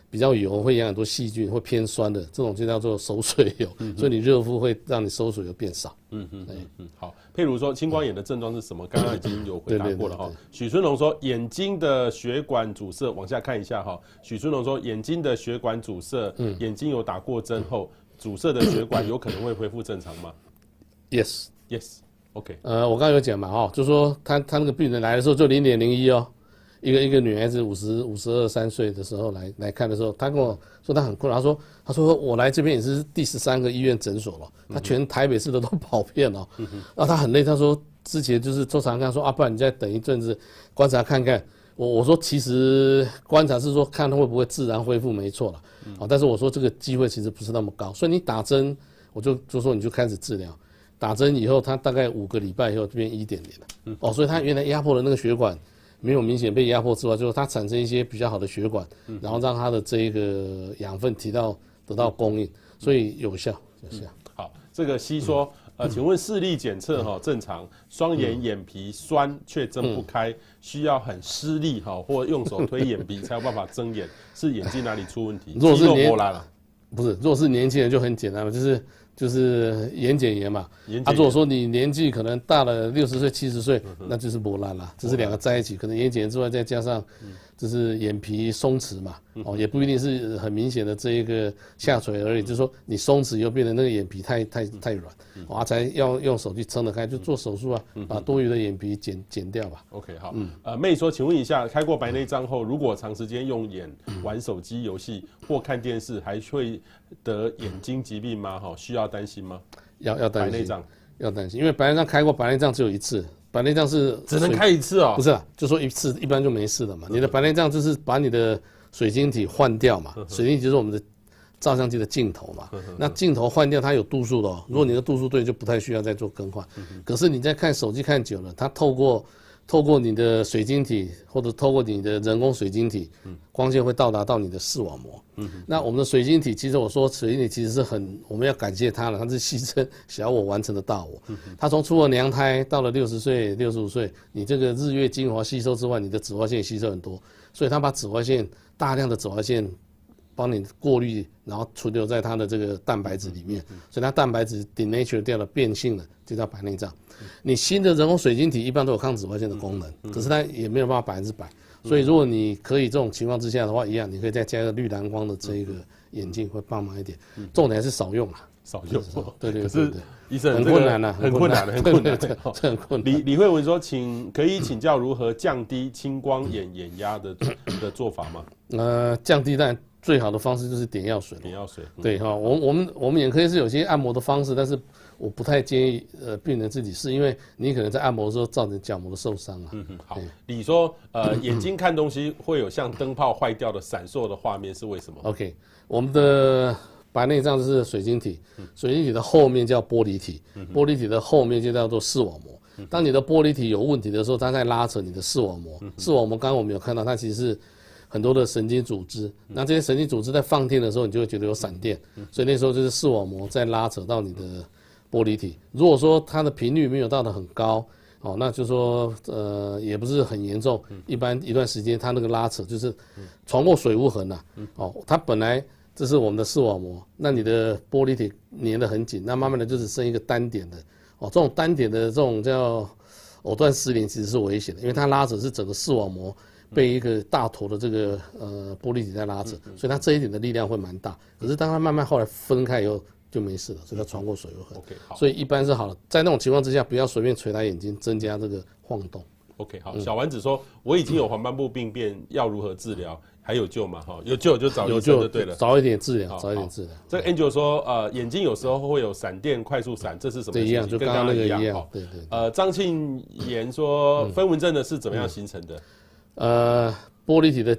比较油会养很多细菌，会偏酸的，这种就叫做守水油。嗯、所以你热敷会让你收水油变少。嗯嗯嗯嗯。好，譬如说青光眼的症状是什么？刚刚已经有回答过了哈。许春龙说眼睛的血管阻塞，往下看一下哈。许春龙说眼睛的血管阻塞，嗯、眼睛有打过针后阻塞的血管有可能会恢复正常吗？Yes Yes OK。呃，我刚刚有讲嘛哈，就是说他他那个病人来的时候就零点零一哦。一个一个女孩子五十五十二三岁的时候来来看的时候，她跟我说她很困扰，她说她说我来这边也是第十三个医院诊所了，她全台北市的都跑遍了，然后她很累，她说之前就是周常看说啊，不然你再等一阵子观察看看。我我说其实观察是说看她会不会自然恢复，没错了，啊，但是我说这个机会其实不是那么高，所以你打针，我就就说你就开始治疗，打针以后她大概五个礼拜以后就变一点点了，哦，所以她原来压迫的那个血管。没有明显被压迫之外，就是它产生一些比较好的血管，然后让它的这一个养分提到得到供应，所以有效有效。好，这个西说，呃，请问视力检测哈正常，双眼眼皮酸却睁不开，需要很施力哈或用手推眼皮才有办法睁眼，是眼睛哪里出问题？如果是年不是，如果是年轻人就很简单嘛，就是。就是眼睑炎嘛，他、啊、如果说你年纪可能大了六十岁、七十岁，那就是磨烂了，这是两个在一起，可能眼睑炎之外再加上。就是眼皮松弛嘛，哦，也不一定是很明显的这一个下垂而已，就是说你松弛又变得那个眼皮太太太软，啊，才要用手去撑得开，就做手术啊，把多余的眼皮剪剪掉吧。OK，好，嗯，呃，妹说，请问一下，开过白内障后，如果长时间用眼玩手机游戏或看电视，还会得眼睛疾病吗？哈，需要担心吗？要要担心，白内障要担心，因为白内障开过白内障只有一次。白内障是只能开一次哦，不是，就说一次一般就没事了嘛。你的白内障就是把你的水晶体换掉嘛，水晶体就是我们的照相机的镜头嘛。那镜头换掉，它有度数的哦。如果你的度数对，就不太需要再做更换。可是你在看手机看久了，它透过。透过你的水晶体，或者透过你的人工水晶体，光线会到达到你的视网膜。嗯，那我们的水晶体，其实我说水晶体其实是很，我们要感谢它了，它是牺牲小我完成的大我。它从出了娘胎到了六十岁、六十五岁，你这个日月精华吸收之外，你的紫外线也吸收很多，所以它把紫外线大量的紫外线。帮你过滤，然后存留在它的这个蛋白质里面，所以它蛋白质 denature 掉了，变性了，就叫白内障。你新的人工水晶体一般都有抗紫外线的功能，可是它也没有办法百分之百。所以如果你可以这种情况之下的话，一样你可以再加一个绿蓝光的这一个眼镜会帮忙一点。重点还是少用啊，少用。对对对。可是医生很困难呐，很困难，很困难，这很困难。李李慧文说，请可以请教如何降低青光眼眼压的的做法吗？呃，降低但。最好的方式就是点药水。点药水。嗯、对哈，我我们我们眼科医师有些按摩的方式，但是我不太建议呃病人自己试，因为你可能在按摩的时候造成角膜的受伤啊。嗯嗯，好。你说呃眼睛看东西会有像灯泡坏掉的闪烁的画面是为什么？OK，我们的白内障是水晶体，水晶体的后面叫玻璃体，玻璃体的后面就叫做视网膜。当你的玻璃体有问题的时候，它在拉扯你的视网膜。视网膜刚刚我们有看到，它其实是很多的神经组织。那这些神经组织在放电的时候，你就会觉得有闪电。所以那时候就是视网膜在拉扯到你的玻璃体。如果说它的频率没有到的很高，哦，那就说呃也不是很严重。一般一段时间它那个拉扯就是闯过水无痕呐。哦，它本来这是我们的视网膜，那你的玻璃体粘得很紧，那慢慢的就只剩一个单点的。哦，这种单点的这种叫藕断丝连，其实是危险的，因为它拉扯是整个视网膜被一个大坨的这个呃玻璃体在拉扯，所以它这一点的力量会蛮大。可是当它慢慢后来分开以后就没事了，所以它穿过水又很所以一般是好了。在那种情况之下，不要随便捶他眼睛，增加这个晃动。OK 好，小丸子说我已经有黄斑部病变，要如何治疗？还有救吗？哈，有救就找有救就对了，早一点治疗，早一点治疗。这个 Angel 说，呃，眼睛有时候会有闪电快速闪，这是什么？一样，就跟刚刚那个一样。对对。呃，张庆言说，飞蚊症的是怎么样形成的？呃，玻璃体的。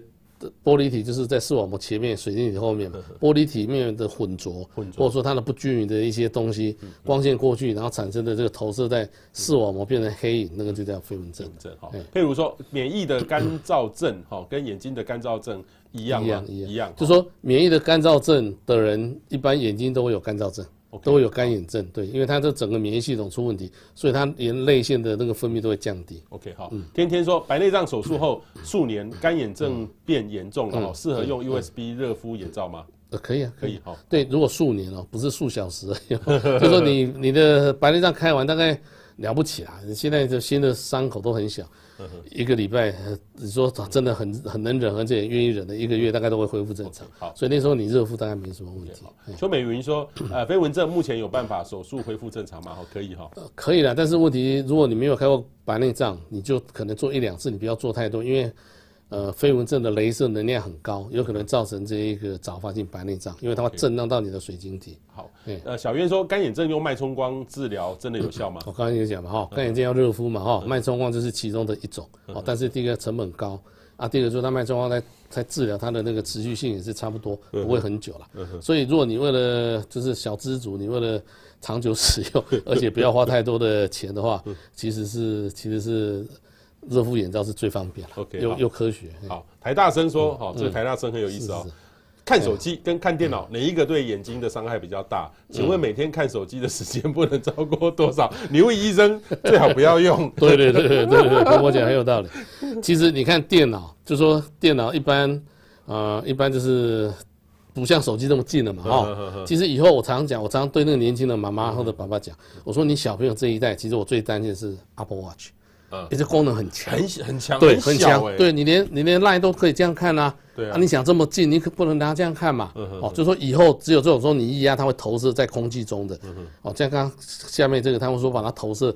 玻璃体就是在视网膜前面，水晶体后面嘛。玻璃体面的混浊，或者说它的不均匀的一些东西，光线过去，然后产生的这个投射在视网膜变成黑影，那个就叫飞蚊症。哈，譬如说免疫的干燥症，哈，跟眼睛的干燥症一样吗？一样一样。就说免疫的干燥症的人，一般眼睛都会有干燥症。都会有干眼症，对，因为它这整个免疫系统出问题，所以它连泪腺的那个分泌都会降低。OK，好，嗯，天天说白内障手术后数年干眼症变严重了，适合用 USB 热敷眼罩吗？呃，可以啊，可以，好，对，如果数年哦，不是数小时，就说你你的白内障开完大概了不起啦，现在的新的伤口都很小。一个礼拜，你说真的很很能忍，而且愿意忍的一个月，大概都会恢复正常。好，所以那时候你热敷大概没什么问题。邱美云说，呃，飞蚊症目前有办法手术恢复正常吗？好，可以哈。可以了，但是问题，如果你没有开过白内障，你就可能做一两次，你不要做太多，因为。呃，飞蚊症的镭射能量很高，有可能造成这一个早发性白内障，因为它会震荡到你的水晶体。好，呃，小渊说干眼症用脉冲光治疗真的有效吗？我刚刚有讲嘛，哈，干眼症要热敷嘛，哈，脉冲光就是其中的一种。哦，但是第一个成本高啊，第二个说它脉冲光在在治疗它的那个持续性也是差不多，不会很久了。所以如果你为了就是小资主，你为了长久使用，而且不要花太多的钱的话，其实是其实是。热敷眼罩是最方便了，OK，又又科学。好，台大生说，好，这个台大生很有意思哦。看手机跟看电脑哪一个对眼睛的伤害比较大？请问每天看手机的时间不能超过多少？你问医生，最好不要用。对对对对对对，跟我讲很有道理。其实你看电脑，就说电脑一般，呃，一般就是不像手机这么近了嘛，哈。其实以后我常常讲，我常常对那个年轻的妈妈或者爸爸讲，我说你小朋友这一代，其实我最担心的是 Apple Watch。嗯，这功能很强，很很强，对，很强，对你连你连 Line 都可以这样看啊。对啊，你想这么近，你可不能拿这样看嘛。哦，就说以后只有这种时候你一压，它会投射在空气中的。哦，像刚刚下面这个，他们说把它投射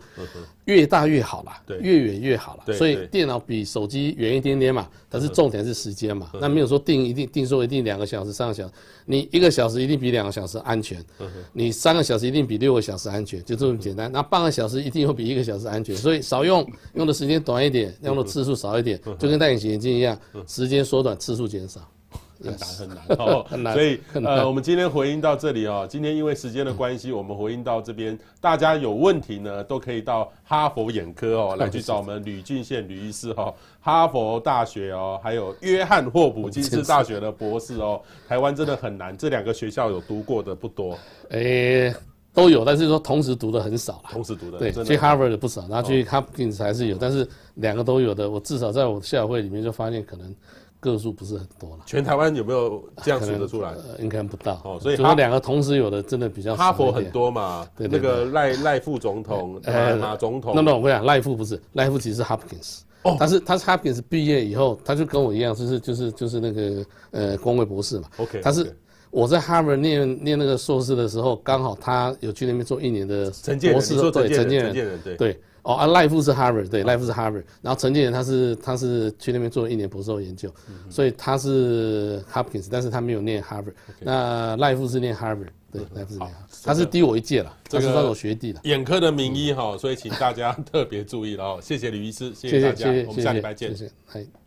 越大越好啦，越远越好啦。所以电脑比手机远一点点嘛，但是重点是时间嘛。那没有说定一定定说一定两个小时、三个小时，你一个小时一定比两个小时安全，你三个小时一定比六个小时安全，就这么简单。那半个小时一定会比一个小时安全，所以少用，用的时间短一点，用的次数少一点，就跟戴隐形眼镜一样，时间缩短，次数。减少 很难很难 哦，很难。所以呃，我们今天回应到这里哦。今天因为时间的关系，我们回应到这边。大家有问题呢，都可以到哈佛眼科哦 来去找我们吕俊宪吕医师哈。哈佛大学哦，还有约翰霍普金斯大学的博士哦。台湾真的很难，这两个学校有读过的不多。诶，都有，但是说同时读的很少了。同时读的对，去哈佛的不少，然后去 Hopkins 还是有，但是两个都有的，我至少在我的校会里面就发现可能。个数不是很多了，全台湾有没有这样数得出来？应该不到哦，所以他两个同时有的真的比较少。哈佛很多嘛，对那个赖赖副总统、马总统。那那我跟你讲，赖副不是赖副，其实是 Hopkins。哦，他是他是 Hopkins 毕业以后，他就跟我一样，就是就是就是那个呃工位博士嘛。OK，他是我在 Harvard 念念那个硕士的时候，刚好他有去那边做一年的博士，对陈建仁，对。哦啊，赖富是 Harvard，对，赖富是 Harvard。然后陈建仁他是他是去那边做了一年博士后研究，所以他是 Hopkins，但是他没有念 Harvard。那赖富是念 Harvard，对，赖富是念，他是低我一届了，他是算我学弟了。眼科的名医哈，所以请大家 特别注意了哦。谢谢吕医师，谢谢大家，我们下礼拜见。谢谢。